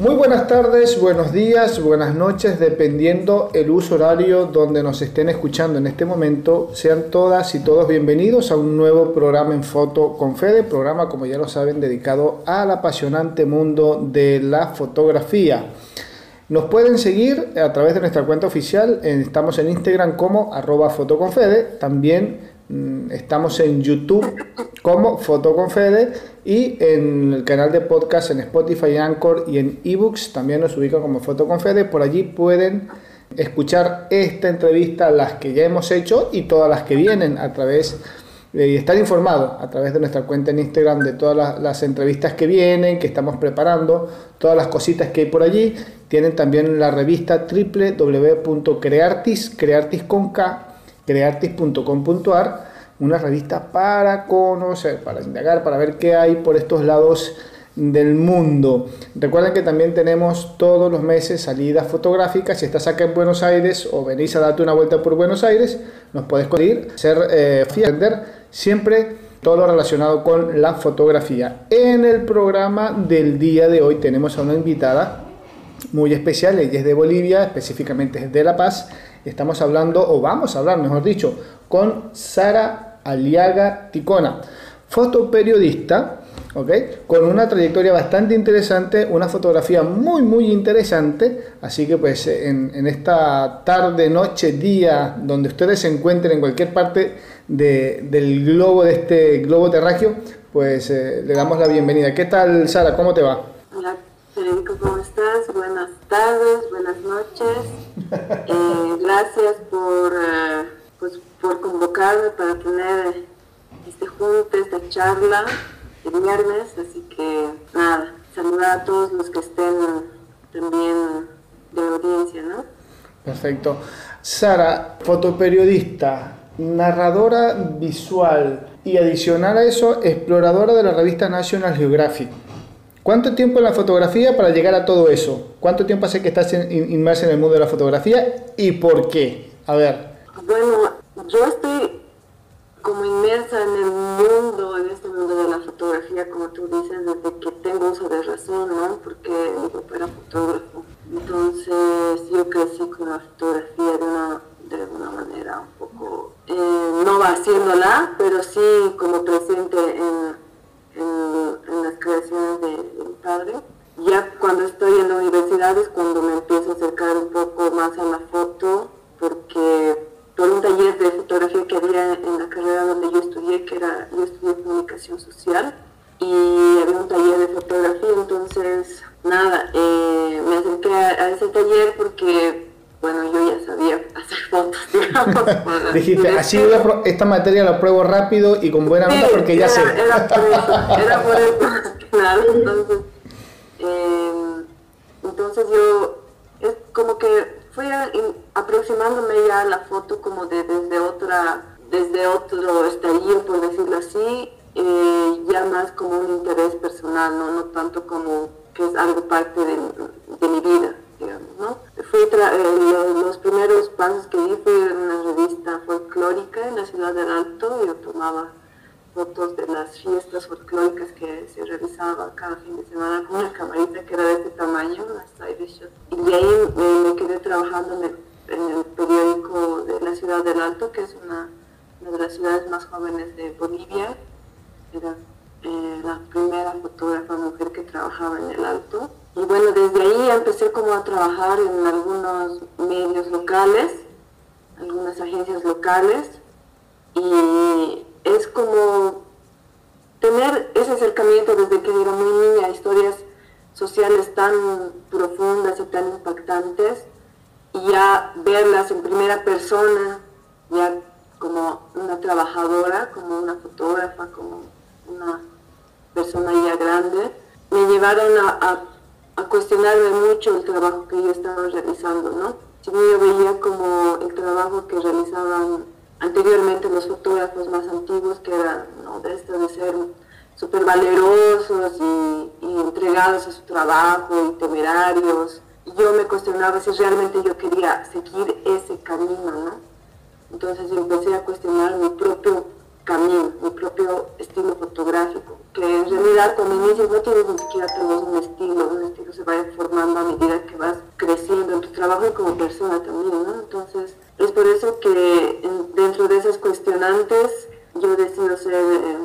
Muy buenas tardes, buenos días, buenas noches, dependiendo el uso horario donde nos estén escuchando en este momento. Sean todas y todos bienvenidos a un nuevo programa en Foto con Fede, programa como ya lo saben dedicado al apasionante mundo de la fotografía. Nos pueden seguir a través de nuestra cuenta oficial, estamos en Instagram como arroba fotoconfede, también estamos en YouTube como Fotoconfede y en el canal de podcast en Spotify, Anchor y en eBooks también nos ubica como Fotoconfede. Por allí pueden escuchar esta entrevista, las que ya hemos hecho y todas las que vienen a través y estar informado a través de nuestra cuenta en Instagram de todas las, entrevistas que vienen, que estamos preparando, todas las cositas que hay por allí. Tienen también la revista www.creartis, creartis con creartis.com.ar una revista para conocer, para indagar, para ver qué hay por estos lados del mundo. Recuerden que también tenemos todos los meses salidas fotográficas. Si estás acá en Buenos Aires o venís a darte una vuelta por Buenos Aires, nos puedes ir, ser eh, siempre todo lo relacionado con la fotografía. En el programa del día de hoy tenemos a una invitada muy especial, ella es de Bolivia, específicamente es de La Paz. Estamos hablando, o vamos a hablar, mejor dicho, con Sara Aliaga Ticona, fotoperiodista, ¿ok? Con una trayectoria bastante interesante, una fotografía muy, muy interesante. Así que pues en, esta tarde, noche, día, donde ustedes se encuentren en cualquier parte del globo, de este globo terráqueo, pues eh, le damos la bienvenida. ¿Qué tal, Sara? ¿Cómo te va? Hola, Federico, ¿cómo estás? Buenas tardes, buenas noches. Eh, gracias por... Eh, pues, por convocarme para tener este junte, esta charla el viernes, así que nada, saludar a todos los que estén también de audiencia, ¿no? Perfecto. Sara, fotoperiodista, narradora visual y adicional a eso, exploradora de la revista National Geographic. ¿Cuánto tiempo en la fotografía para llegar a todo eso? ¿Cuánto tiempo hace que estás inmersa en el mundo de la fotografía y por qué? A ver. Bueno, yo estoy como inmersa en el mundo, en este mundo de la fotografía, como tú dices, desde que tengo uso de razón, ¿no? Porque mi papá era fotógrafo. Entonces yo crecí con la fotografía de una, de una manera un poco, eh, no va haciéndola, pero sí como presente en, en, las creaciones de, mi padre. Ya cuando estoy en la universidad es cuando me empiezo a acercar un poco más a la foto, porque por un taller de fotografía que había en la carrera donde yo estudié, que era, yo estudié comunicación social, y había un taller de fotografía, entonces, nada, eh, me acerqué a, ese taller porque, bueno, yo ya sabía hacer fotos, digamos. Dijiste, así esta materia la pruebo rápido y con buena nota porque ya sé. Era por eso, era por eso, claro, entonces, eh, entonces yo, es como que fui aproximándome ya a la foto como de, desde otra desde otro estadio, por decirlo así, eh, ya más como un interés personal, ¿no? no tanto como que es algo parte de, de mi vida, eh, los, primeros pasos que fue en una revista folclórica en la ciudad del Alto, yo tomaba fotos de las fiestas folclóricas que se realizaba cada fin de semana con una camarita que era de este tamaño, una side shot. Y ahí me, quedé trabajando en el, periódico de la ciudad del Alto, que es una, de las ciudades más jóvenes de Bolivia. Era eh, la primera fotógrafa mujer que trabajaba en el Alto. Y bueno, desde ahí empecé como a trabajar en algunos medios locales, algunas agencias locales. Y es como tener ese acercamiento desde que era muy niña a historias sociales tan profundas y tan impactantes y ya verlas en primera persona, ya como una trabajadora, como una fotógrafa, como una persona ya grande, me llevaron a, a, cuestionarme mucho el trabajo que yo estaba realizando, ¿no? Si yo veía como el trabajo que realizaban anteriormente los fotógrafos más antiguos que eran ¿no? de esto de ser súper valerosos y, entregados a su trabajo y temerarios. Yo me cuestionaba si realmente yo quería seguir ese camino, ¿no? Entonces yo empecé a cuestionar mi propio camino, mi propio estilo fotográfico, que en realidad cuando inicias no tienes ni siquiera un estilo, un estilo se va formando a medida que vas creciendo en tu trabajo y como persona también, ¿no? Entonces, es por eso que dentro de esas cuestionantes yo decido ser eh,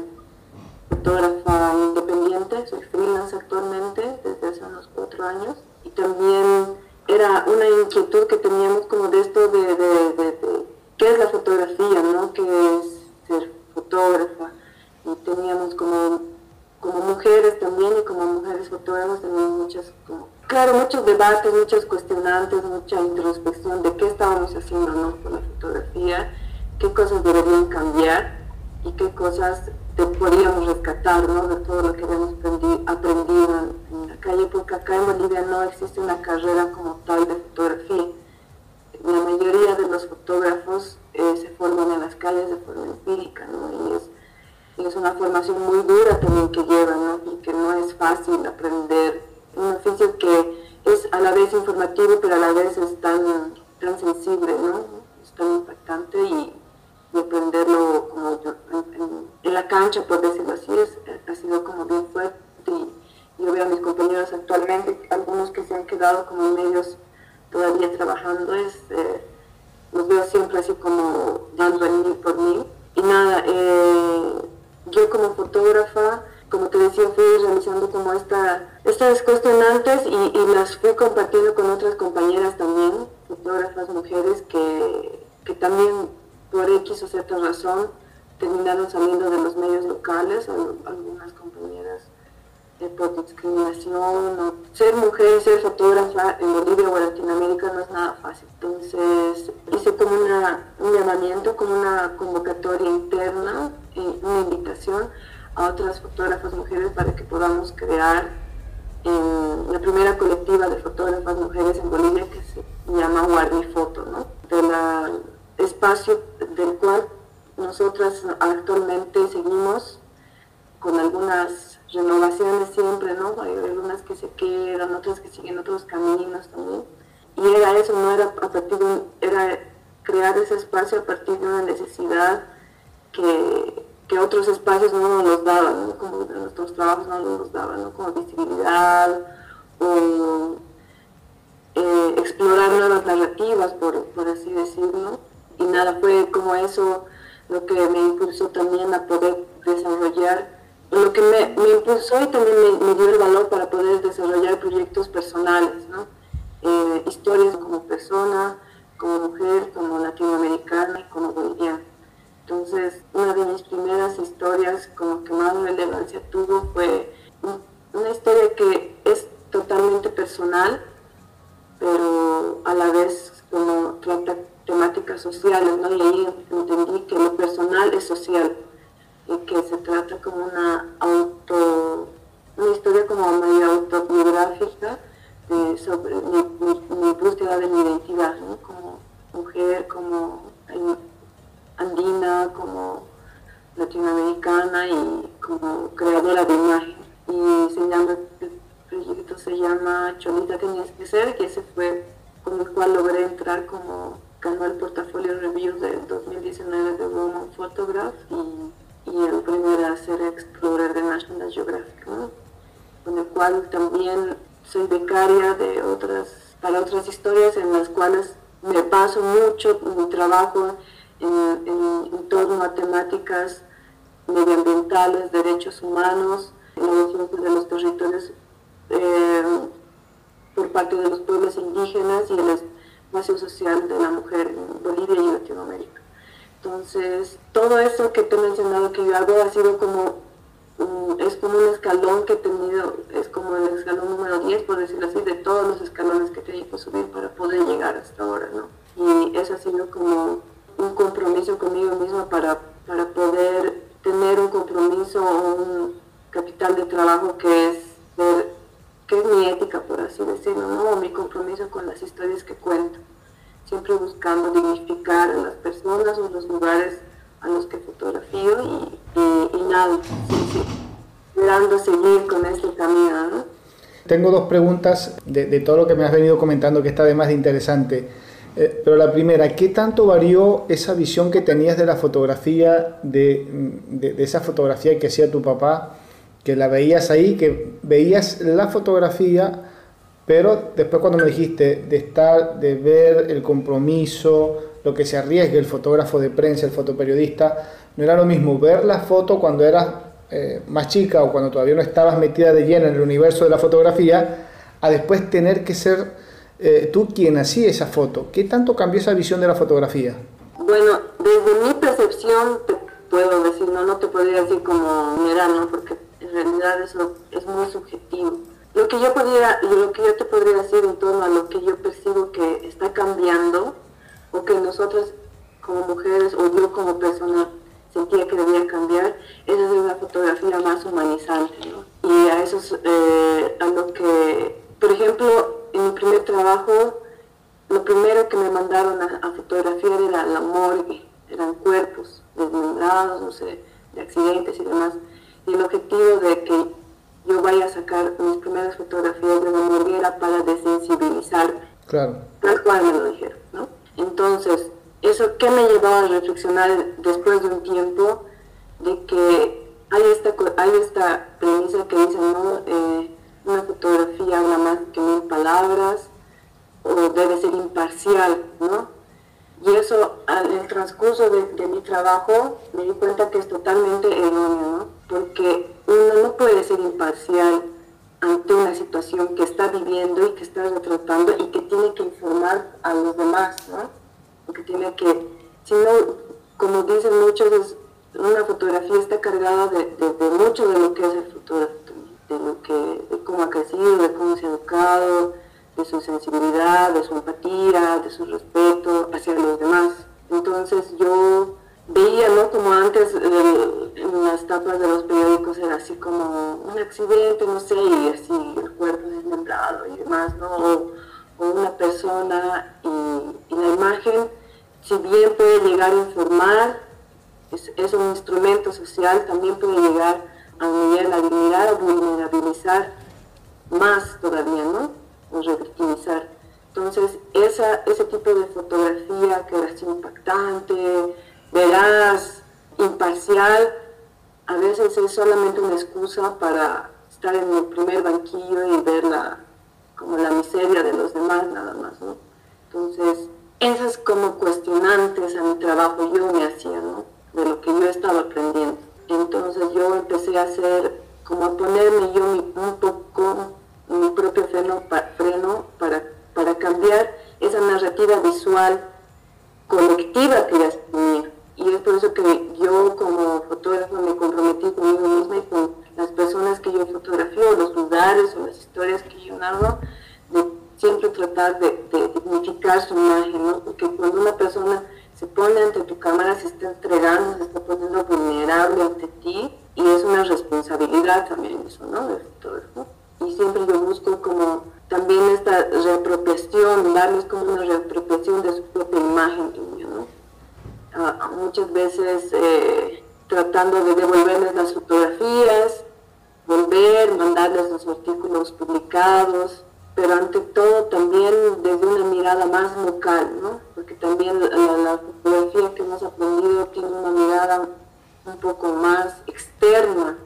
fotógrafa independiente, soy freelance actualmente desde hace unos cuatro años y también era una inquietud que teníamos como de esto de, de qué es la fotografía, ¿no? ¿Qué es ser fotógrafa? Y teníamos como como mujeres también y como mujeres fotógrafas también muchas, claro, muchos debates, muchas cuestionantes, mucha introspección de qué estábamos haciendo ¿no? con la fotografía, qué cosas deberían cambiar y qué cosas podríamos rescatar ¿no? de todo lo que habíamos aprendido en, la calle, porque acá en Bolivia no existe una carrera como tal de fotografía. La mayoría de los fotógrafos eh, se forman en las calles de forma empírica, ¿no? Y es una formación muy dura también que lleva, ¿no? Y que no es fácil aprender. Un oficio que es a la vez informativo, pero a la vez es tan, tan sensible, ¿no? Es tan impactante y, aprenderlo como en, la cancha, por decirlo así, ha sido como bien fuerte. Y yo veo a mis compañeros actualmente, algunos que se han quedado como medios todavía trabajando, es, eh, los veo siempre así como dando el mil por mil. Y nada, eh, yo como fotógrafa, como te decía, fui realizando como esta, estas cuestionantes y, y las fui compartiendo con otras compañeras también, fotógrafas mujeres que, que también por X o Z razón terminaron saliendo de los medios locales, algunas compañeras eh, por discriminación. Ser mujer y ser fotógrafa en Bolivia o en Latinoamérica no es nada fácil. Entonces hice como una, un llamamiento, como una convocatoria interna, una invitación a otras fotógrafas mujeres para que podamos crear la primera colectiva de fotógrafas mujeres en Bolivia que se llama Warmi Foto, ¿no? del espacio del cual nosotras actualmente seguimos con algunas renovaciones siempre, ¿no? Hay algunas que se quedan, otras que siguen otros caminos también. Y era eso, no era a partir de era crear ese espacio a partir de una necesidad que, que otros espacios no nos daban, ¿no? como nuestros trabajos no nos daban, ¿no? como visibilidad o eh, explorar nuevas narrativas, por, por así decirlo. Y nada, fue como eso lo que me impulsó también a poder desarrollar lo que me, impulsó y también me, dio el valor para poder desarrollar proyectos personales, ¿no? Eh, historias como persona, como mujer, como latinoamericana y como boliviana. Entonces, una de mis primeras historias como que más relevancia tuvo fue una historia que es totalmente personal, pero a la vez como trata temáticas sociales, ¿no? Y ahí entendí que lo personal es social y que se trata como una auto, una historia como medio autobiográfica sobre mi, búsqueda de mi identidad, como mujer, como andina, como latinoamericana y como creadora de imagen. Y se el proyecto se llama Cholita Tenías que ser, que ese fue con el cual logré entrar como ganó el portafolio review del 2019 de Woman Photograph y y el primero a ser Explorer de National Geographic, con el cual también soy becaria de otras, para otras historias en las cuales me paso mucho mi trabajo en, en, torno a temáticas medioambientales, derechos humanos, la defensa de los territorios eh, por parte de los pueblos indígenas y el espacio social de la mujer en Bolivia y Latinoamérica. Entonces, todo eso que te he mencionado que yo hago ha sido como, es como un escalón que he tenido, es como el escalón número 10, por decirlo así, de todos los escalones que tenía que subir para poder llegar hasta ahora, ¿no? Y eso ha sido como un compromiso conmigo misma para, para poder tener un compromiso o un capital de trabajo que es que es mi ética, por así decirlo, ¿no? mi compromiso con las historias que cuento siempre buscando dignificar a las personas o los lugares a los que fotografío y, nada, esperando seguir con este camino. Tengo dos preguntas de, de, todo lo que me has venido comentando que está además de interesante. Eh, pero la primera, ¿qué tanto varió esa visión que tenías de la fotografía, de, de, de esa fotografía que hacía tu papá, que la veías ahí, que veías la fotografía Pero después cuando me dijiste de estar, de ver el compromiso, lo que se arriesga el fotógrafo de prensa, el fotoperiodista, no era lo mismo ver la foto cuando eras eh, más chica o cuando todavía no estabas metida de lleno en el universo de la fotografía, a después tener que ser eh, tú quien hacía esa foto. ¿Qué tanto cambió esa visión de la fotografía? Bueno, desde mi percepción te puedo decir, no, no te podría decir como mira, ¿no? Porque en realidad eso es muy subjetivo. Lo que yo podría, lo que yo te podría decir en torno a lo que yo percibo que está cambiando, o que nosotros como mujeres, o yo como persona sentía que debía cambiar, es hacer una fotografía más humanizante, ¿no? Y a eso es eh, a lo que, por ejemplo, en mi primer trabajo, lo primero que me mandaron a, fotografiar era la morgue, eran cuerpos desmembrados, no sé, de accidentes y demás. Y el objetivo de que yo vaya a sacar mis primeras fotografías de la morgue era para desensibilizarme. Claro. Tal cual me lo dijeron, ¿no? Entonces, ¿eso qué me llevó a reflexionar después de un tiempo? De que hay esta, hay esta premisa que dice, ¿no? Eh, una fotografía habla más que mil palabras, o debe ser imparcial, ¿no? Y eso, en el transcurso de, mi trabajo, me di cuenta que es totalmente erróneo, ¿no? Porque uno no puede ser imparcial ante una situación que está viviendo y que está retratando y que tiene que informar a los demás, ¿no? Porque tiene que, si no, como dicen muchos, una fotografía está cargada de, mucho de lo que es el fotógrafo, de, lo que, de cómo ha crecido, de cómo se ha educado, de su sensibilidad, de su empatía, de su respeto hacia los demás. Entonces yo veía, ¿no? Como antes en las tapas de los periódicos era así como un accidente, no sé, y así el cuerpo desmembrado y demás, ¿no? O, una persona y, la imagen, si bien puede llegar a informar, es, es un instrumento social, también puede llegar a humillar la dignidad, a vulnerabilizar más todavía, ¿no? revictimizar. Entonces, esa, ese tipo de fotografía que era así impactante, veraz, imparcial, a veces es solamente una excusa para estar en el primer banquillo y ver la, como la miseria de los demás nada más, ¿no? Entonces, esas como cuestionantes a mi trabajo yo me hacía, ¿no? De lo que yo estaba aprendiendo. Entonces yo empecé a hacer, como a ponerme yo un poco mi propio freno, freno para, para cambiar esa narrativa visual colectiva que ya tenía. Y es por eso que yo como fotógrafo me comprometí conmigo misma y con las personas que yo fotografío, los lugares o las historias que yo narro, de siempre tratar de, dignificar su imagen, ¿no? Porque cuando una persona se pone ante tu cámara, se está entregando, se está poniendo vulnerable ante ti, y es una responsabilidad también eso, ¿no? Del fotógrafo y siempre yo busco como también esta reapropiación, darles como una reapropiación de su propia imagen. Muchas veces eh, tratando de devolverles las fotografías, volver, mandarles los artículos publicados, pero ante todo también desde una mirada más local, ¿no? Porque también la, la fotografía que hemos aprendido tiene una mirada un poco más externa.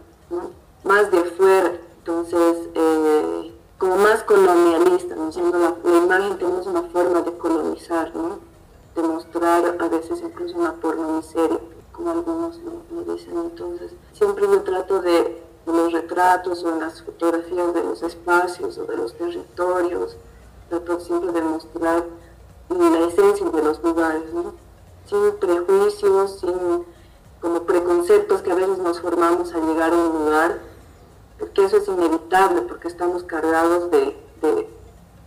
Más de afuera entonces, eh, como más colonialista, ¿no? Siendo la, imagen tenemos una forma de colonizar, ¿no? De mostrar a veces incluso una pornomiseria, como algunos me, dicen. Entonces, siempre yo trato de, los retratos o en las fotografías de los espacios o de los territorios, trato siempre de mostrar la esencia de los lugares, ¿no? Sin prejuicios, sin como preconceptos que a veces nos formamos al llegar a un lugar porque eso es inevitable, porque estamos cargados de,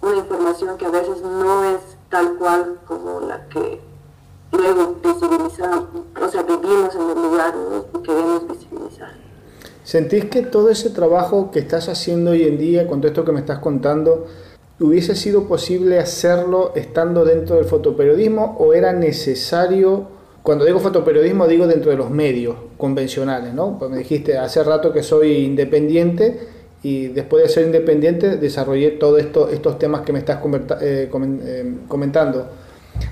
una información que a veces no es tal cual como la que luego visibilizamos, o sea, vivimos en el lugar y queremos visibilizar. ¿Sentís que todo ese trabajo que estás haciendo hoy en día, con todo esto que me estás contando, hubiese sido posible hacerlo estando dentro del fotoperiodismo o era necesario cuando digo fotoperiodismo digo dentro de los medios convencionales, ¿no? Pues me dijiste hace rato que soy independiente y después de ser independiente desarrollé todos esto, estos temas que me estás eh, eh, comentando.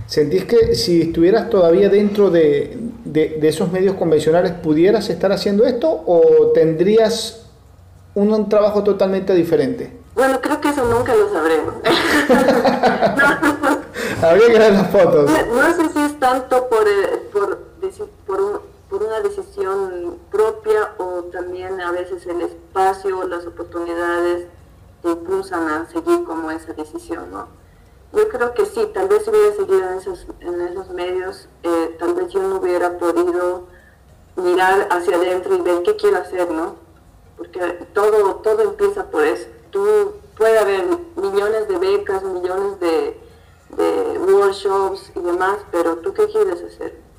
¿Sentís que si estuvieras todavía dentro de, de, esos medios convencionales pudieras estar haciendo esto o tendrías un, trabajo totalmente diferente? Bueno, creo que eso nunca lo sabremos. Habría que ver las fotos. No, sé si es tanto por, eh, por, por, por, una decisión propia o también a veces el espacio, las oportunidades te impulsan a seguir como esa decisión, ¿no? Yo creo que sí, tal vez si hubiera seguido en esos, en esos medios, eh, tal vez yo no hubiera podido mirar hacia adentro y ver qué quiero hacer, ¿no? Porque todo, todo empieza por eso. Tú puede haber millones de becas, millones de, de workshops y demás, pero tú qué quieres hacer?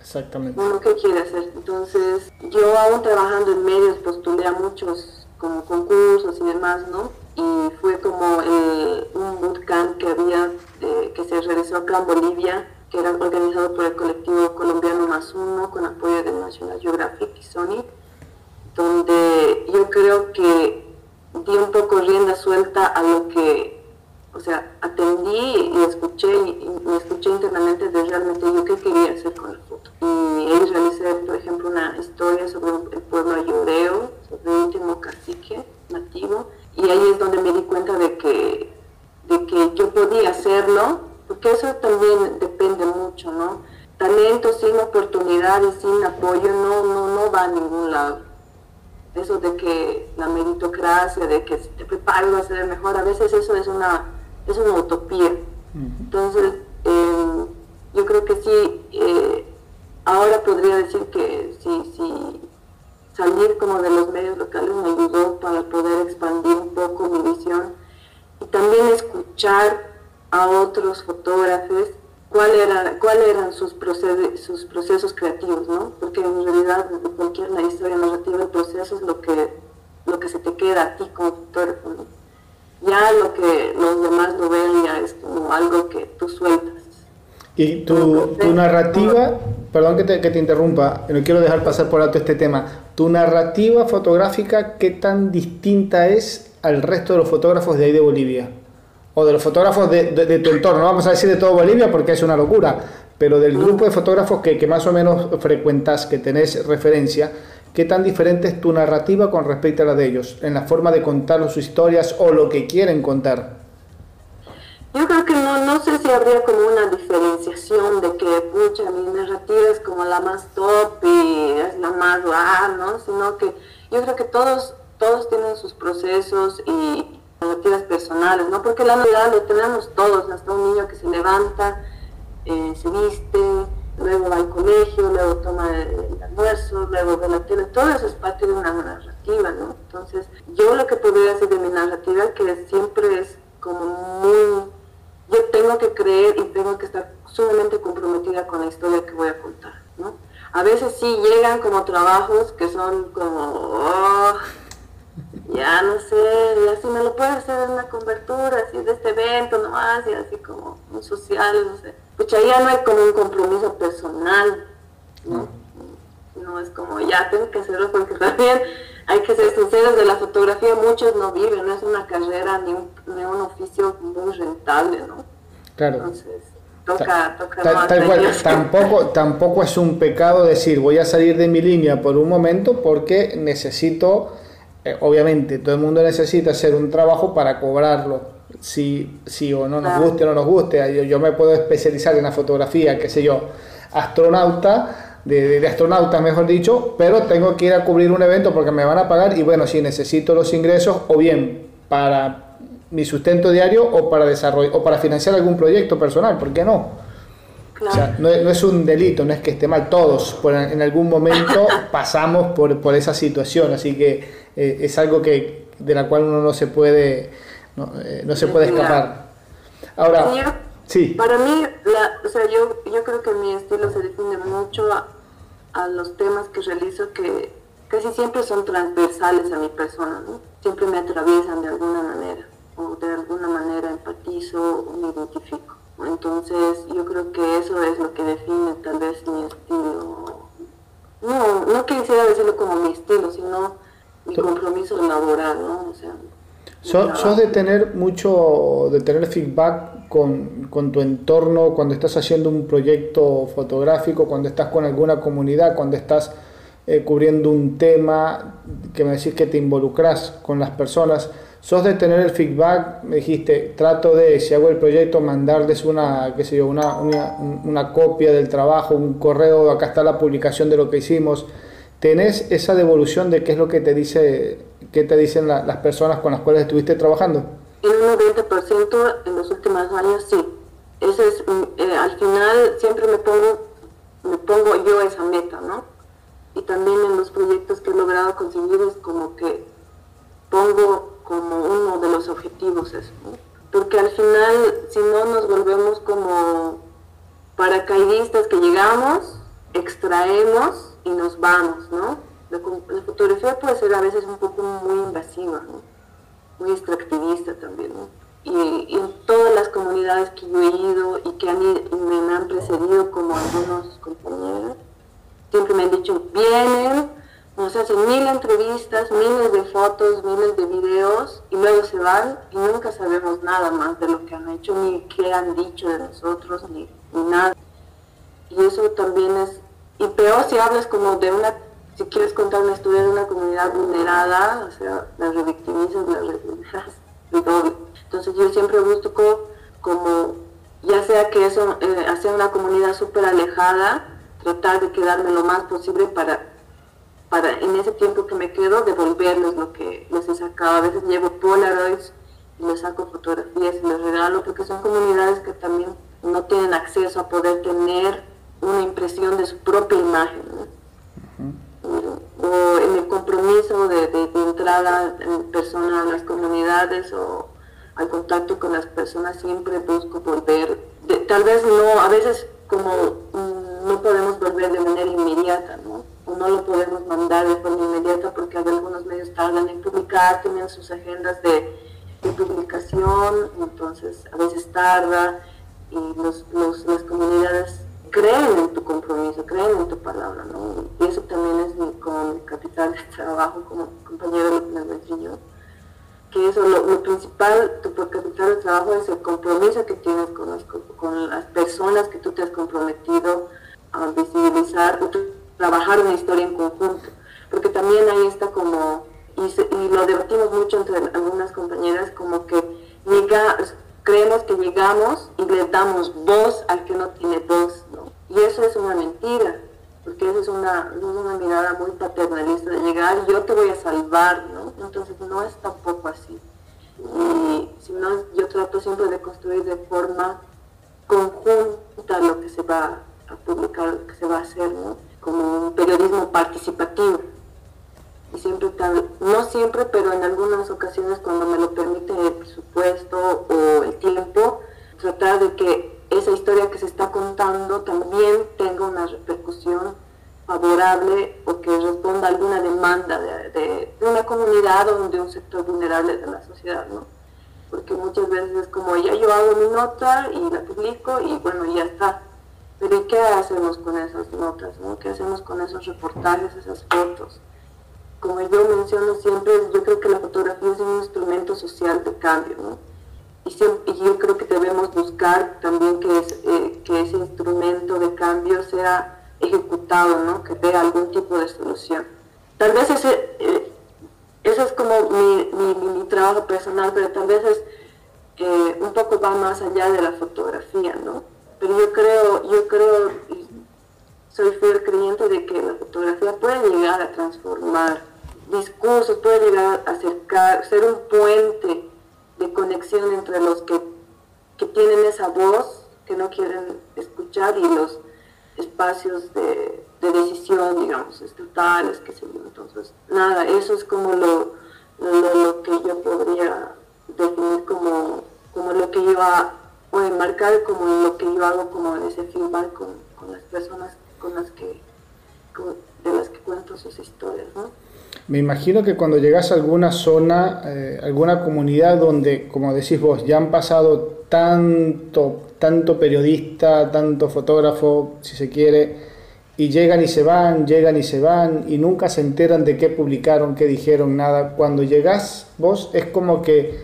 Exactamente. Uno qué quiere hacer. Entonces, yo aún trabajando en medios postulé a muchos como concursos y demás, ¿no? Y fue como eh, un bootcamp que había, eh, que se realizó acá en Bolivia, que era organizado por el colectivo colombiano Más Uno, con apoyo de National Geographic y Sony, donde yo creo que di un poco rienda suelta a lo que, o sea, atendí y escuché y me escuché internamente de realmente yo qué quería hacer con la foto. Y ahí realicé, por ejemplo, una historia sobre el pueblo ayureo, sobre el último cacique nativo, y ahí es donde me di cuenta de que, de que yo podía hacerlo, porque eso también depende mucho, ¿no? Talento sin oportunidades, sin apoyo, no, no, no va a ningún lado eso de que la meritocracia, de que si te preparas a ser mejor, a veces eso es una, es una utopía. Entonces, em, yo creo que sí, eh, ahora podría decir que sí, sí, salir como de los medios locales me ayudó para poder expandir un poco mi visión y también escuchar a otros fotógrafos cuál era, cuáles eran sus procesos, sus procesos creativos, ¿no? Porque en realidad cualquier historia narrativa el proceso es lo que, lo que se te queda a ti como fotógrafo, Ya lo que los demás lo ven ya es como algo que tú sueltas. Y tu, tu narrativa, perdón que te, que te, interrumpa, no quiero dejar pasar por alto este tema, tu narrativa fotográfica, ¿qué tan distinta es al resto de los fotógrafos de ahí de Bolivia? o de los fotógrafos de, tu entorno, no vamos a decir de todo Bolivia porque es una locura, pero del grupo de fotógrafos que, más o menos frecuentas, que tenés referencia, ¿qué tan diferente es tu narrativa con respecto a la de ellos, en la forma de contar sus historias o lo que quieren contar? Yo creo que no, no sé si habría como una diferenciación de que, pucha, mi narrativa es como la más top y es la más guau, ¿no? Sino que yo creo que todos, todos tienen sus procesos y, narrativas personales, ¿no? Porque la Navidad lo tenemos todos, hasta un niño que se levanta, eh, se viste, luego va al colegio, luego toma el, almuerzo, luego ve la tele, todo eso es parte de una narrativa, ¿no? Entonces, yo lo que podría decir de mi narrativa, que siempre es como muy, yo tengo que creer y tengo que estar sumamente comprometida con la historia que voy a contar, ¿no? A veces sí llegan como trabajos que son como, oh, ya no sé, ya si me lo puedes hacer en una cobertura, así de este evento nomás, y así como un social, no sé. Pucha, ya no hay como un compromiso personal, ¿no? No es como, ya tengo que hacerlo porque también hay que ser sinceros, de la fotografía muchos no viven, no es una carrera ni un, ni un oficio muy rentable, ¿no? Claro. Entonces, toca, toca tal, cual, tampoco, tampoco es un pecado decir voy a salir de mi línea por un momento porque necesito eh, obviamente todo el mundo necesita hacer un trabajo para cobrarlo, si, si o no nos guste o no nos guste. Yo, me puedo especializar en la fotografía, qué sé yo, astronauta, de, de, astronautas mejor dicho, pero tengo que ir a cubrir un evento porque me van a pagar y bueno, si necesito los ingresos o bien para mi sustento diario o para desarrollo o para financiar algún proyecto personal, ¿por qué no? O sea, no, es un delito, no es que esté mal, todos en algún momento pasamos por, por esa situación, así que eh, es algo que de la cual uno no se puede no, eh, se puede escapar. Ahora, sí. Para mí, o sea, yo, yo creo que mi estilo se define mucho a, a los temas que realizo que casi siempre son transversales a mi persona, ¿no? Siempre me atraviesan de alguna manera o de alguna manera empatizo o me identifico. Entonces yo creo que eso es lo que define tal vez mi estilo. No, no quisiera decirlo como mi estilo, sino mi compromiso laboral, ¿no? O sea, ¿Sos, de tener mucho, de tener feedback con, con, tu entorno cuando estás haciendo un proyecto fotográfico, cuando estás con alguna comunidad, cuando estás eh, cubriendo un tema, que me decís que te involucras con las personas? sos de tener el feedback, me dijiste, trato de, si hago el proyecto, mandarles una, qué sé yo, una, una, una copia del trabajo, un correo, acá está la publicación de lo que hicimos. ¿Tenés esa devolución de qué es lo que te dice, qué te dicen las personas con las cuales estuviste trabajando? En un 90% en los últimos años sí. Ese es, mm, eh, al final siempre me pongo, me pongo yo esa meta, ¿no? Y también en los proyectos que he logrado conseguir es como que pongo como uno de los objetivos eso, Porque al final, si no nos volvemos como paracaidistas que llegamos, extraemos y nos vamos, ¿no? La, fotografía puede ser a veces un poco muy invasiva, Muy extractivista también, ¿no? Y, en todas las comunidades que yo he ido y que me han precedido como algunos compañeros, siempre me han dicho, vienen, nos hacen mil entrevistas, miles de fotos, miles de videos y luego se van y nunca sabemos nada más de lo que han hecho, ni qué han dicho de nosotros, ni, nada. Y eso también es, y peor si hablas como de una, si quieres contar una historia de una comunidad vulnerada, o sea, las revictimizas, las revictimizas, Entonces yo siempre busco como, ya sea que eso, eh, una comunidad súper alejada, tratar de quedarme lo más posible para para en ese tiempo que me quedo devolverles lo que les he sacado. A veces llevo Polaroids y les saco fotografías y les regalo porque son comunidades que también no tienen acceso a poder tener una impresión de su propia imagen. O en el compromiso de, entrada en persona a las comunidades o al contacto con las personas siempre busco volver, tal vez no, a veces como mm, no podemos volver de manera inmediata, ¿no? no lo podemos mandar de forma inmediata porque algunos medios tardan en publicar, tienen sus agendas de, publicación, entonces a veces tarda y los, las comunidades creen en tu compromiso, creen en tu palabra, ¿no? Y eso también es mi, como mi capital de trabajo como compañero la que eso, lo, principal, tu capital de trabajo es el compromiso que tienes con las, con las personas que tú te has comprometido a visibilizar trabajar una historia en conjunto, porque también ahí está como, y, lo debatimos mucho entre algunas compañeras, como que creemos que llegamos y le damos voz al que no tiene voz. Y eso es una mentira, porque eso es una, una mirada muy paternalista de llegar, yo te voy a salvar, ¿no? Entonces no es tampoco así. Y si no, yo trato siempre de construir de forma conjunta lo que se va a publicar, lo que se va a hacer, ¿no? como un periodismo participativo. Y siempre, no siempre, pero en algunas ocasiones cuando me lo permite el presupuesto o el tiempo, tratar de que esa historia que se está contando también tenga una repercusión favorable o que responda a alguna demanda de, una comunidad o de un sector vulnerable de la sociedad, ¿no? Porque muchas veces es como, ya yo hago mi nota y la publico y bueno, ya está pero ¿y qué hacemos con esas notas? ¿Qué hacemos con esos reportajes, esas fotos? Como yo menciono siempre, yo creo que la fotografía es un instrumento social de cambio, ¿no? Y, yo creo que debemos buscar también que, eh, que ese instrumento de cambio sea ejecutado, ¿no? Que dé algún tipo de solución. Tal vez ese, eh, es como mi, mi, trabajo personal, pero tal vez es, eh, un poco va más allá de la fotografía, ¿no? pero yo creo, yo creo, soy fiel creyente de que la fotografía puede llegar a transformar discursos, puede llegar a acercar, ser un puente de conexión entre los que, que tienen esa voz que no quieren escuchar y los espacios de, de decisión, digamos, estatales, que sé yo. Entonces, nada, eso es como lo, lo, lo que yo podría definir como, como lo que yo o enmarcar como lo que yo hago como ese feedback con, con las personas con las que de las que cuento sus historias ¿no? Me imagino que cuando llegas a alguna zona, eh, alguna comunidad donde, como decís vos, ya han pasado tanto, tanto periodista, tanto fotógrafo, si se quiere, y llegan y se van, llegan y se van, y nunca se enteran de qué publicaron, qué dijeron, nada. Cuando llegas vos es como que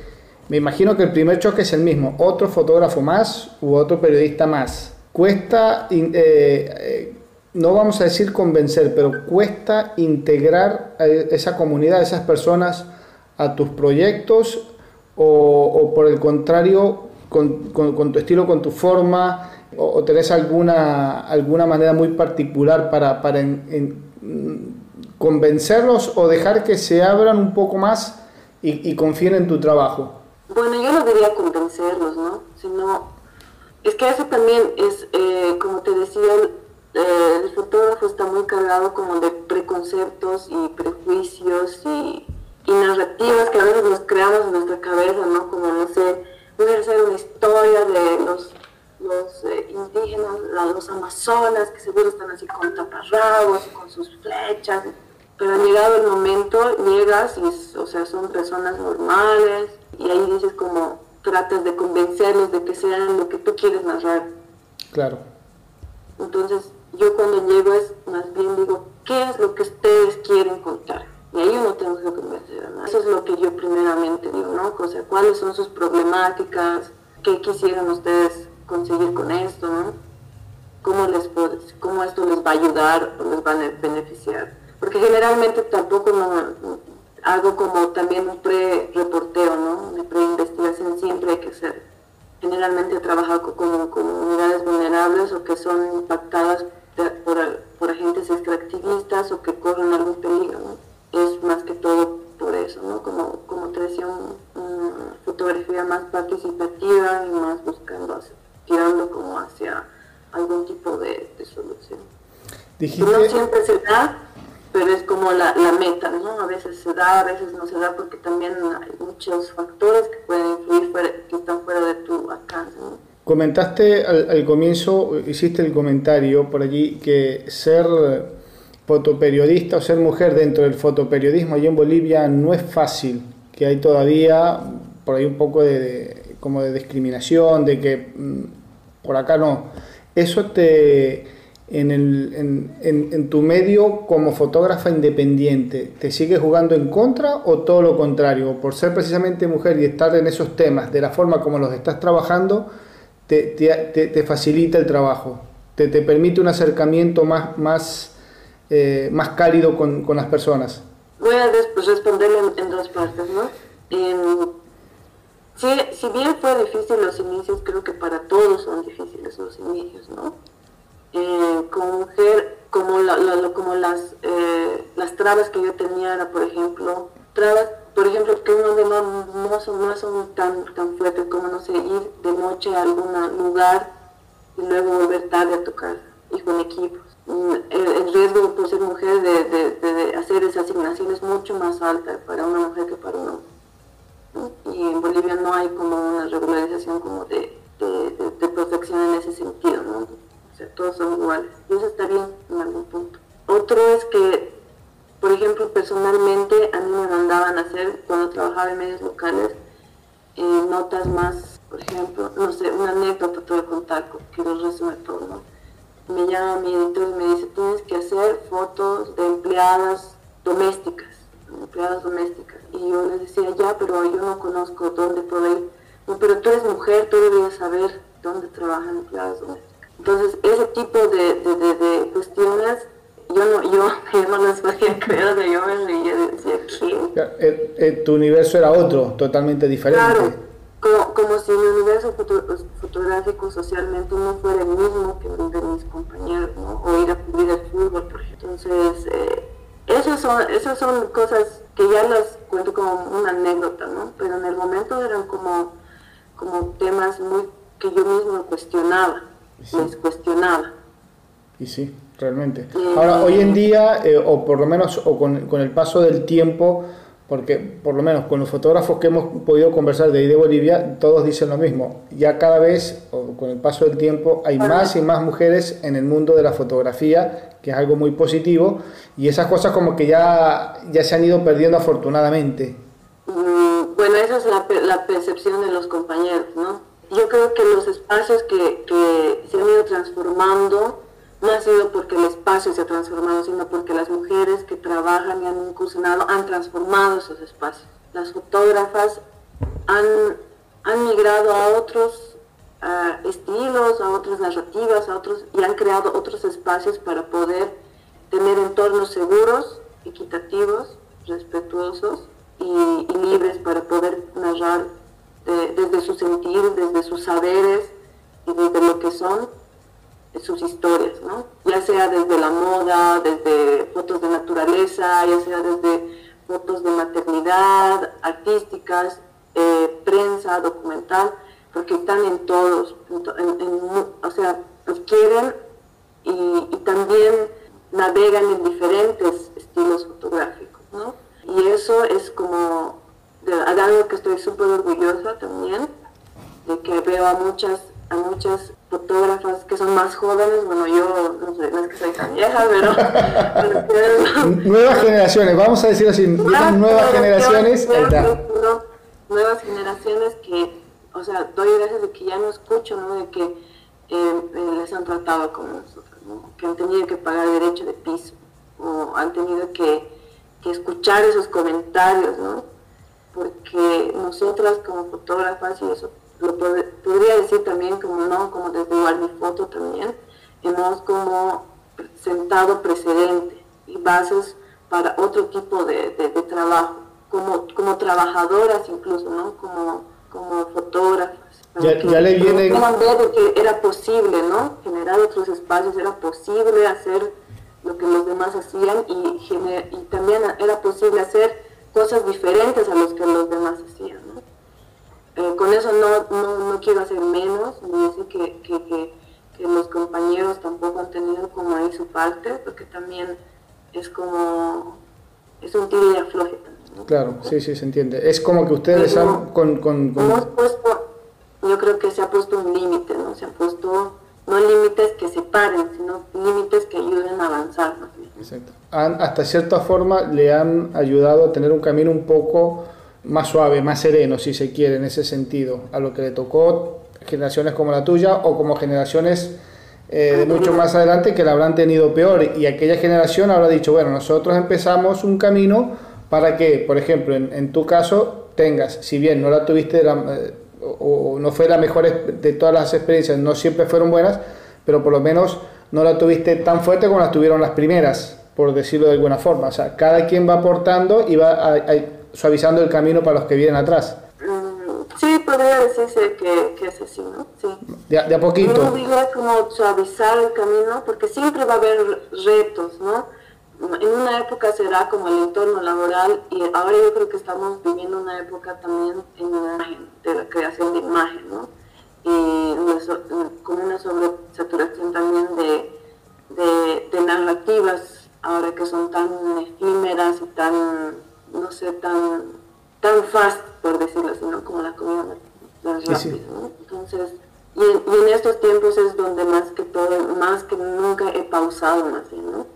me imagino que el primer choque es el mismo, otro fotógrafo más u otro periodista más. Cuesta, eh, eh, no vamos a decir convencer, pero cuesta integrar a esa comunidad, a esas personas a tus proyectos o, por el contrario, con, tu estilo, con tu forma, o, tenés alguna, alguna manera muy particular para, para convencerlos o dejar que se abran un poco más y, confíen en tu trabajo? Bueno, yo no diría convencerlos, ¿no? Sino, es que eso también es, eh, como te decía, eh, el fotógrafo está muy cargado como de preconceptos y prejuicios y, narrativas que a veces nos creamos en nuestra cabeza, ¿no? Como, no sé, voy a hacer una historia de los, los eh, indígenas, los amazonas, que seguro están así con taparrabos, con sus flechas, pero llegado el momento, llegas y, o sea, son personas normales y ahí dices como, tratas de convencerlos de que sean lo que tú quieres narrar. Claro. Entonces, yo cuando llego es más bien digo, ¿qué es lo que ustedes quieren contar? Y ahí uno tengo que convencer, ¿no? Eso es lo que yo primeramente digo, ¿no? O sea, ¿cuáles son sus problemáticas? ¿Qué quisieran ustedes conseguir con esto, ¿no? ¿Cómo, les cómo esto les va a ayudar o les va a beneficiar? Porque generalmente tampoco no, hago como también un pre-reporteo, ¿no? Una pre-investigación siempre hay que hacer. Generalmente he trabajado con comunidades vulnerables o que son impactadas por, por, agentes extractivistas o que corren algún peligro, ¿no? Es más que todo por eso, ¿no? Como, como te decía, una fotografía más participativa y más buscando, tirando como hacia algún tipo de, solución. No siempre se da, pero es como la, la, meta, ¿no? A veces se da, a veces no se da, porque también hay muchos factores que pueden influir, que están fuera de tu alcance, ¿no? Comentaste al, comienzo, hiciste el comentario por allí, que ser fotoperiodista o ser mujer dentro del fotoperiodismo allí en Bolivia no es fácil, que hay todavía por ahí un poco de, como de discriminación, de que mm, por acá no. Eso te, en, el, en, en, tu medio como fotógrafa independiente, ¿te sigue jugando en contra o todo lo contrario? Por ser precisamente mujer y estar en esos temas de la forma como los estás trabajando, te, facilita el trabajo, te, permite un acercamiento más, más, eh, más cálido con, las personas. Voy a después responderle en, dos partes, ¿no? si, bien fue difícil los inicios, creo que para todos son difíciles los inicios, ¿no? Eh, como mujer, como, como las, eh, las trabas que yo tenía era, por ejemplo, trabas por ejemplo, que uno no, no, son, no son tan, tan fuertes como, no sé, ir de noche a algún lugar y luego volver tarde a tu casa y con equipos. Mm, el, riesgo por ser mujer de, de, hacer esa asignación es mucho más alta para una mujer que para un hombre. Y en Bolivia no hay como una regularización como de, de, protección en ese sentido, ¿no? O sea, todos son iguales. Y eso está bien en algún punto. Otro es que por ejemplo, personalmente a mí me hacer, cuando trabajaba en medios locales, eh, notas más, por ejemplo, no sé, una anécdota te voy a contar que lo resume todo, ¿no? Me llama mi editor y me dice, tienes que hacer fotos de empleadas domésticas, empleadas domésticas. Y yo les decía, ya, pero yo no conozco dónde puedo. No, pero tú eres mujer, tú deberías saber dónde trabajan empleadas domésticas. Entonces, ese tipo de, de, de cuestiones yo no, yo, yo no las podía creer, de yo me leía y decía, ¿qué? tu universo era otro, totalmente diferente. Claro, como, como si mi universo fotográfico socialmente no fuera el mismo que el de mis compañeros, ¿no? O ir a cubrir el fútbol, por ejemplo. Entonces, eh, esas, son, esas son cosas que ya las cuento como una anécdota, ¿no? Pero en el momento eran como, como temas muy que yo mismo cuestionaba, les cuestionaba. Y sí realmente. Ahora, hoy en día, eh, o por lo menos o con, con, el paso del tiempo, porque por lo menos con los fotógrafos que hemos podido conversar de ahí de Bolivia, todos dicen lo mismo. Ya cada vez, o con el paso del tiempo, hay más y más mujeres en el mundo de la fotografía, que es algo muy positivo, y esas cosas como que ya, ya se han ido perdiendo afortunadamente. Mm, bueno, esa es la, la percepción de los compañeros, ¿no? Yo creo que los espacios que, que se han ido transformando, no ha sido porque el espacio se ha transformado, sino porque las mujeres que trabajan y han incursionado han transformado esos espacios. Las fotógrafas han, han migrado a otros estilos, a otras narrativas, a otros, y han creado otros espacios para poder tener entornos seguros, equitativos, respetuosos y y, libres para poder narrar desde su sentir, desde sus saberes y desde lo que son sus historias, ¿no? Ya sea desde la moda, desde fotos de naturaleza, ya sea desde fotos de maternidad, artísticas, eh, prensa, documental, porque están en todos, o sea, quieren y, y, también navegan en diferentes estilos fotográficos, ¿no? Y eso es como de, algo que estoy súper orgullosa también, de que veo a muchas, a muchas fotógrafas que son más jóvenes, bueno, yo no sé, no es que soy tan vieja, pero... nuevas generaciones, vamos a decir así, nuevas generaciones. nuevas generaciones que, o sea, doy gracias de que ya no escucho, ¿no? De que eh, eh, les han tratado como nosotros, ¿no? Que han tenido que pagar derecho de piso, o han tenido que, que escuchar esos comentarios, ¿no? porque nosotras como fotógrafas, y eso lo podría decir también como no, como desde Foto también, hemos como sentado precedente y bases para otro tipo de, trabajo, como, como trabajadoras incluso, ¿no? Como, como fotógrafas. Ya, ya le viene... ver que era posible, ¿no? Generar otros espacios, era posible hacer lo que los demás hacían y, y también era posible hacer cosas diferentes a los que los demás hacían. ¿No? Eh, con eso no, no, quiero hacer menos, ni decir que, que, que, los compañeros tampoco han tenido como ahí su parte, porque también es como, es un tiro y afloje también. Claro, sí, sí, se entiende. Es como que ustedes han con... con, con... Puesto, yo creo que se ha puesto un límite, ¿no? Se ha puesto no límites que separen, sino límites que ayuden a avanzar. Exacto. Han, hasta cierta forma le han ayudado a tener un camino un poco más suave, más sereno, si se quiere, en ese sentido, a lo que le tocó generaciones como la tuya o como generaciones eh, mucho más adelante que la habrán tenido peor. Y aquella generación habrá dicho, bueno, nosotros empezamos un camino para que, por ejemplo, en, tu caso, tengas, si bien no la tuviste la, eh, o, no fue la mejor de todas las experiencias, no siempre fueron buenas, pero por lo menos no la tuviste tan fuerte como las tuvieron las primeras, por decirlo de alguna forma. O sea, cada quien va aportando y va suavizando el camino para los que vienen atrás. Mm, sí, podría decirse que, que es así, ¿no? Sí. De, a poquito. No diría como suavizar el camino, porque siempre va a haber retos, ¿no? en una época será como el entorno laboral y ahora yo creo que estamos viviendo una época también en imagen, de la creación de imagen, ¿no? Y con una sobresaturación también de, de, narrativas ahora que son tan efímeras y tan, no sé, tan, tan fast, por decirlo así, ¿no? Como la comida más rápida, ¿no? Entonces, y en, y en, estos tiempos es donde más que todo, más que nunca he pausado más bien, ¿no?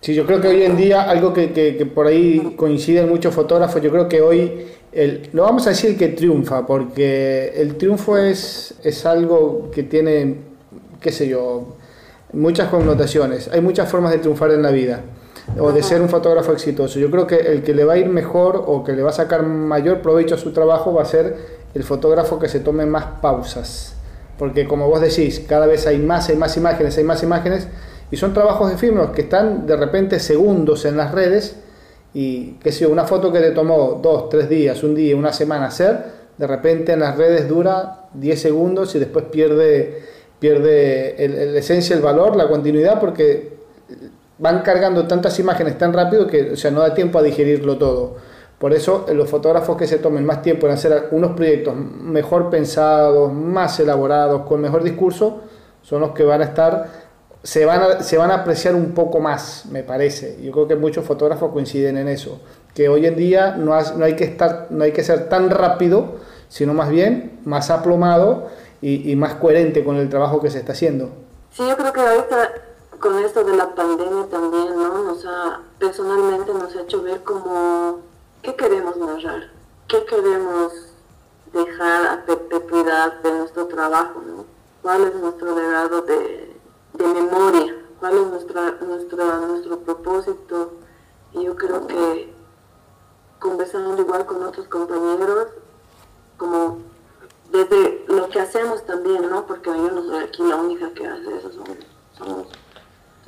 Sí, yo creo que hoy en día, algo que, que, por ahí coinciden muchos fotógrafos, yo creo que hoy, el, no vamos a decir que triunfa, porque el triunfo es, es algo que tiene, qué sé yo, muchas connotaciones. Hay muchas formas de triunfar en la vida o de ser un fotógrafo exitoso. Yo creo que el que le va a ir mejor o que le va a sacar mayor provecho a su trabajo va a ser el fotógrafo que se tome más pausas. Porque como vos decís, cada vez hay más, hay más imágenes, hay más imágenes y son trabajos efímeros que están de repente segundos en las redes y que si una foto que te tomó dos, tres días, un día, una semana hacer, de repente en las redes dura 10 segundos y después pierde, pierde el, esencia, el valor, la continuidad, porque van cargando tantas imágenes tan rápido que o sea, no da tiempo a digerirlo todo. Por eso los fotógrafos que se tomen más tiempo en hacer unos proyectos mejor pensados, más elaborados, con mejor discurso, son los que van a estar se van, a, se van a apreciar un poco más, me parece. Yo creo que muchos fotógrafos coinciden en eso, que hoy en día no, no, hay, que estar, no hay que ser tan rápido, sino más bien más aplomado y, y, más coherente con el trabajo que se está haciendo. Sí, yo creo que ahorita con esto de la pandemia también, ¿no? Nos ha, personalmente nos ha hecho ver como, ¿qué queremos narrar? ¿Qué queremos dejar a perpetuidad de nuestro trabajo, ¿no? ¿Cuál es nuestro legado de de memoria, cuál es nuestra, nuestra, nuestro propósito. Y yo creo que conversando igual con otros compañeros, como desde lo que hacemos también, ¿no? Porque yo no soy aquí la única que hace eso, somos,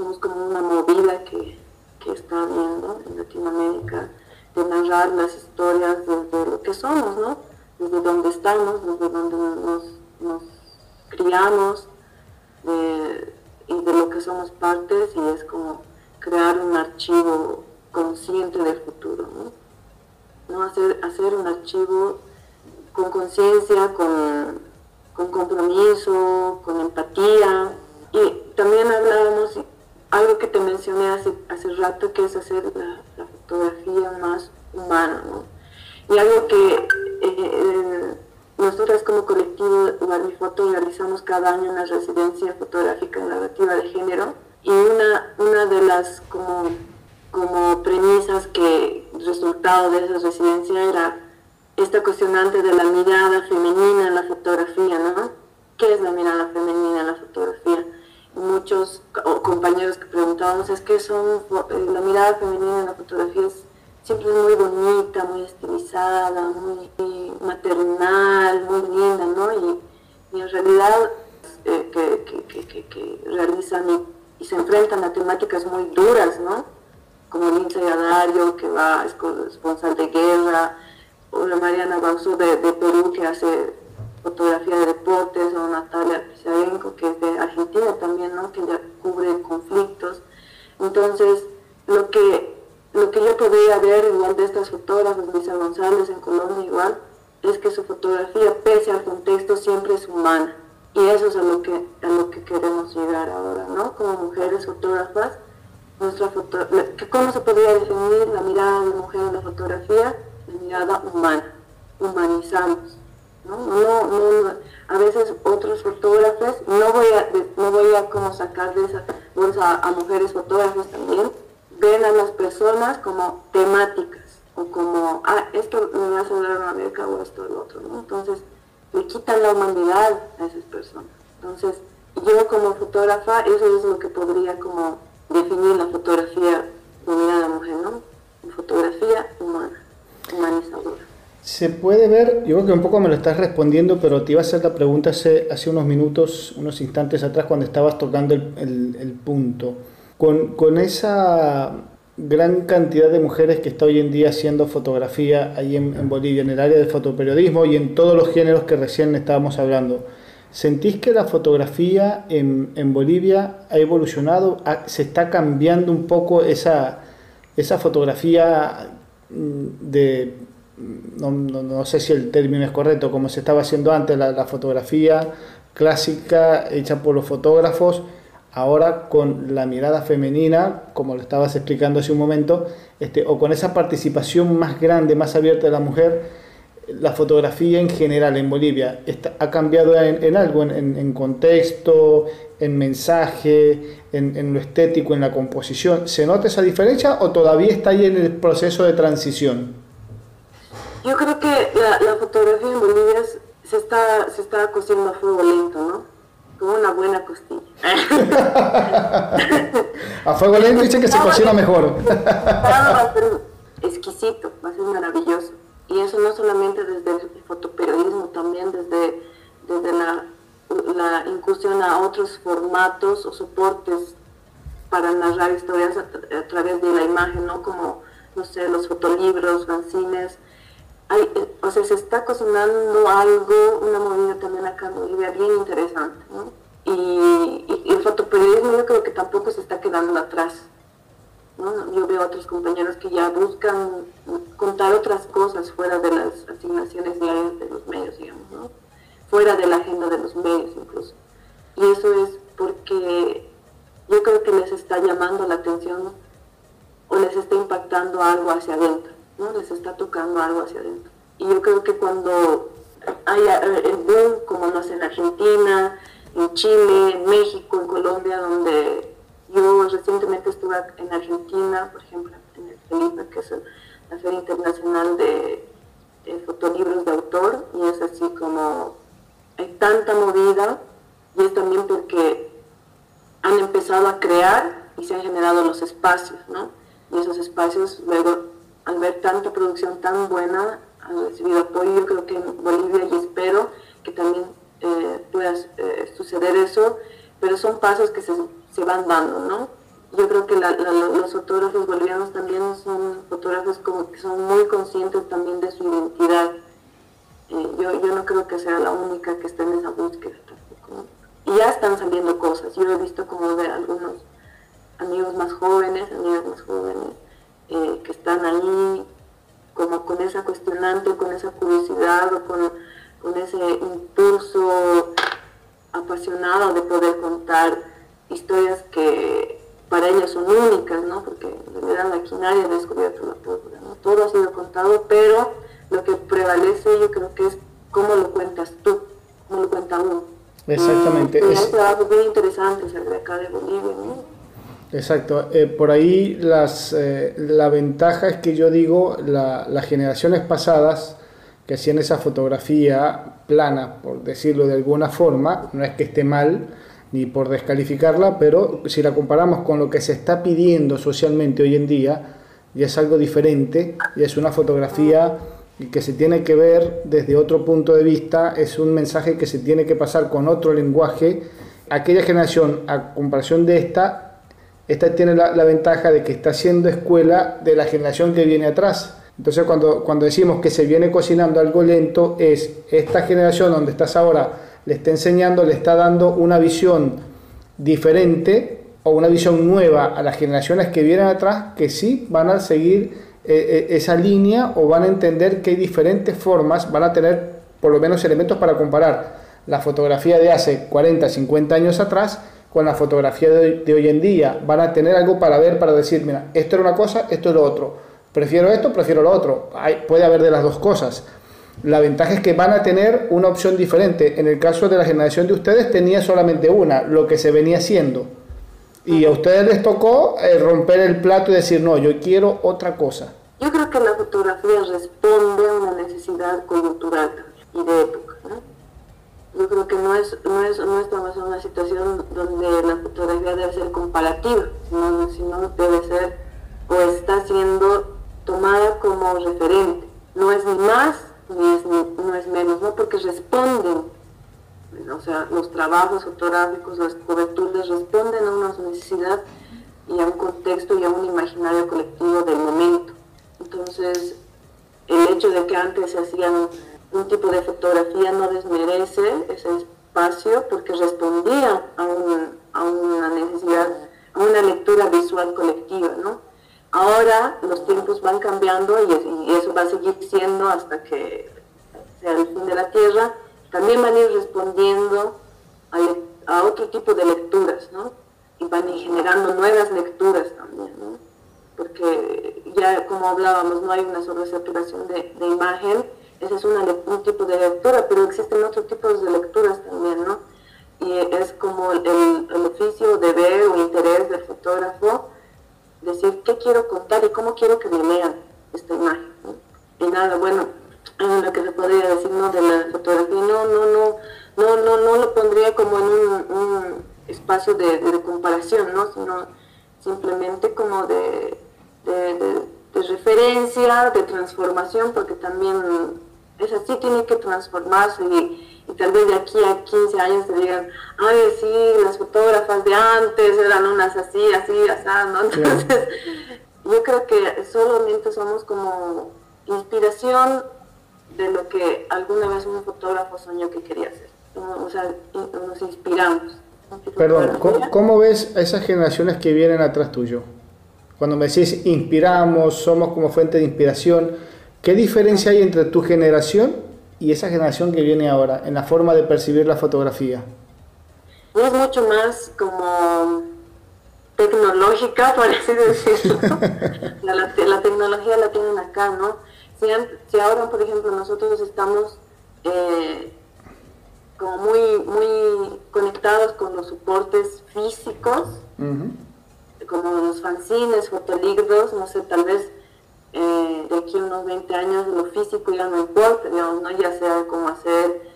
somos, como una movida que, que está viendo en Latinoamérica, de narrar las historias desde lo que somos, ¿no? Desde donde estamos, desde donde nos, nos criamos y de lo que somos partes y es como crear un archivo consciente del futuro, ¿no? ¿No? Hacer, hacer un archivo con conciencia, con, con compromiso, con empatía. Y también hablábamos, algo que te mencioné hace, hace rato, que es hacer la, fotografía más humana. Y algo que eh, eh, nosotras como colectivo Foto realizamos cada año una residencia fotográfica narrativa de género y una, una de las como, como premisas que resultado de esa residencia era esta cuestionante de la mirada femenina en la fotografía, ¿no? ¿Qué es la mirada femenina en la fotografía? Muchos compañeros que preguntábamos es que son, eh, la mirada femenina en la fotografía es, siempre es muy bonita, muy estilizada, muy, maternal, muy linda, ¿no? Y, en realidad eh, que, realizan y, se enfrentan a temáticas muy duras, ¿no? Como Lindsay Adario, que va, es corresponsal de guerra, o la Mariana Bausó de, de Perú, que hace fotografía de deportes, o Natalia Pizarenko, que es de Argentina también, ¿no? que ya cubre conflictos. Entonces, lo que, lo que yo podría ver igual de estas fotógrafas, Luisa González en Colombia igual, es que su fotografía, pese al contexto, siempre es humana. Y eso es a lo que, a lo que queremos llegar ahora, ¿no? Como mujeres fotógrafas, nuestra foto, ¿cómo se podría definir la mirada de mujer en la fotografía? La mirada humana, humanizamos ¿no? No, no, a veces otros fotógrafos, no voy a, no voy a como sacar de esa bolsa a, mujeres fotógrafas también, ven a las personas como temáticas o como, ah, esto me va a dar una beca o esto lo otro. Entonces, le quitan la humanidad a esas personas. Entonces, yo como fotógrafa, eso es lo que podría como definir la fotografía de la mujer, ¿no? Fotografía humana, humanizadora. Se puede ver, yo creo que un poco me lo estás respondiendo, pero te iba a hacer la pregunta hace, hace unos minutos, unos instantes atrás, cuando estabas tocando el, el, punto. Con, con, esa gran cantidad de mujeres que está hoy en día haciendo fotografía ahí en, en, Bolivia, en el área del fotoperiodismo y en todos los géneros que recién estábamos hablando, ¿sentís que la fotografía en, en Bolivia ha evolucionado? ¿Se está cambiando un poco esa, esa fotografía mm, de no, sé si el término es correcto, como se estaba haciendo antes, la, fotografía clásica hecha por los fotógrafos, ahora con la mirada femenina, como lo estabas explicando hace un momento, este, o con esa participación más grande, más abierta de la mujer, la fotografía en general en Bolivia ha cambiado en, algo, en, en, contexto, en mensaje, en, lo estético, en la composición. ¿Se nota esa diferencia o todavía está ahí en el proceso de transición? Yo creo que la, fotografía en Bolivia se está, se está cociendo a fuego lento, ¿no? Como una buena costilla. a fuego lento dice que se cocina mejor. va a ser exquisito, va a ser maravilloso. Y eso no solamente desde el fotoperiodismo, también desde, desde la, la incursión a otros formatos o soportes para narrar historias a, a, través de la imagen, ¿no? Como, no sé, los fotolibros, fanzines, eh, o sea, se está cocinando algo, una movida también acá en Bolivia bien interesante. Y, el fotoperiodismo yo creo que tampoco se está quedando atrás. ¿no? Yo veo a otros compañeros que ya buscan contar otras cosas fuera de las asignaciones diarias de los medios, digamos, fuera de la agenda de los medios incluso. Y eso es porque yo creo que les está llamando la atención o les está impactando algo hacia adentro. ¿No? Les está tocando algo hacia adentro. Y yo creo que cuando hay el boom, como no sé, en Argentina, en Chile, en México, en Colombia, donde yo recientemente estuve en Argentina, por ejemplo, en el FELIPA, que es la Feria Internacional de, de Fotolibros de Autor, y es así como hay tanta movida, y es también porque han empezado a crear y se han generado los espacios, ¿no? Y esos espacios luego al ver tanta producción tan buena, han recibido apoyo. Yo creo que en Bolivia y espero que también eh, pueda eh, suceder eso, pero son pasos que se, se, van dando, ¿no? yo creo que los fotógrafos bolivianos también son fotógrafos como que son muy conscientes también de su identidad. Eh, yo, yo no creo que sea la única que esté en esa búsqueda tampoco. Y ya están saliendo cosas. Yo he visto como de algunos amigos más jóvenes, amigas más jóvenes, eh, que están ahí como con esa cuestionante, con esa curiosidad o con, con ese impulso apasionado de poder contar historias que para ellos son únicas, ¿no? Porque en realidad aquí nadie ha descubierto la pólvora, ¿no? Todo ha sido contado, pero lo que prevalece yo creo que es cómo lo cuentas tú, cómo lo cuenta uno. Exactamente. Y, es... trabajos muy interesantes de acá de Bolivia, ¿no? Exacto, eh, por ahí las, eh, la ventaja es que yo digo, la, las generaciones pasadas que hacían esa fotografía plana, por decirlo de alguna forma, no es que esté mal, ni por descalificarla, pero si la comparamos con lo que se está pidiendo socialmente hoy en día, ya es algo diferente, y es una fotografía que se tiene que ver desde otro punto de vista, es un mensaje que se tiene que pasar con otro lenguaje. Aquella generación, a comparación de esta, esta tiene la, ventaja de que está siendo escuela de la generación que viene atrás. Entonces cuando, cuando decimos que se viene cocinando algo lento, es esta generación donde estás ahora le está enseñando, le está dando una visión diferente o una visión nueva a las generaciones que vienen atrás que sí van a seguir eh, eh, esa línea o van a entender que hay diferentes formas, van a tener por lo menos elementos para comparar la fotografía de hace 40, 50 años atrás con la fotografía de, hoy en día. Van a tener algo para ver, para decir, mira, esto era una cosa, esto es lo otro. Prefiero esto, prefiero lo otro. Hay, puede haber de las dos cosas. La ventaja es que van a tener una opción diferente. En el caso de la generación de ustedes tenía solamente una, lo que se venía haciendo. Y a ustedes les tocó eh, romper el plato y decir, no, yo quiero otra cosa. Yo creo que la fotografía responde a una necesidad cultural y de época. Yo creo que no, es, no, es, no estamos en una situación donde la fotografía debe ser comparativa, sino, sino debe ser o está siendo tomada como referente. No es ni más no es menos, ¿no? Porque responden, o sea, los trabajos fotográficos, las coberturas responden a una necesidad y a un contexto y a un imaginario colectivo del momento. Entonces, el hecho de que antes se hacían un tipo de fotografía no desmerece ese espacio porque respondía a, a una necesidad, a una lectura visual colectiva, ¿no? Ahora los tiempos van cambiando y, eso va a seguir siendo hasta que sea el fin de la Tierra. También van a ir respondiendo a, otro tipo de lecturas, ¿no? Y van a ir generando nuevas lecturas también, ¿no? Porque ya como hablábamos, no hay una sobresaturación de, de imagen, ese es un tipo de lectura, pero existen otros tipos de lecturas también, ¿no? Y es como el, el oficio, deber o interés del fotógrafo decir qué quiero contar y cómo quiero que me lean esta imagen. Y nada, bueno, lo que se podría decir de la fotografía, no, no, no, no, no, no lo pondría como en un, espacio de, comparación, ¿no? sino simplemente como de, referencia, de transformación, porque también es así, tiene que transformarse y, y tal vez de aquí a 15 años te digan, ay, sí, las fotógrafas de antes eran unas así, así, así, ¿no? Entonces, yo creo que solamente somos como inspiración de lo que alguna vez un fotógrafo soñó que quería hacer. O sea, nos inspiramos. Perdón, ¿cómo, ves a esas generaciones que vienen atrás tuyo? Cuando me decís inspiramos, somos como fuente de inspiración, ¿qué diferencia hay entre tu generación y esa generación que viene ahora en la forma de percibir la fotografía? Es mucho más como tecnológica, por así decirlo. la, tecnología la tienen acá, ¿no? Si, ahora, por ejemplo, nosotros estamos eh, como muy, muy conectados con los soportes físicos, como los fanzines, fotolibros, no sé, tal vez de aquí a unos 20 años lo físico ya no importa, digamos, ¿no? ya sea como hacer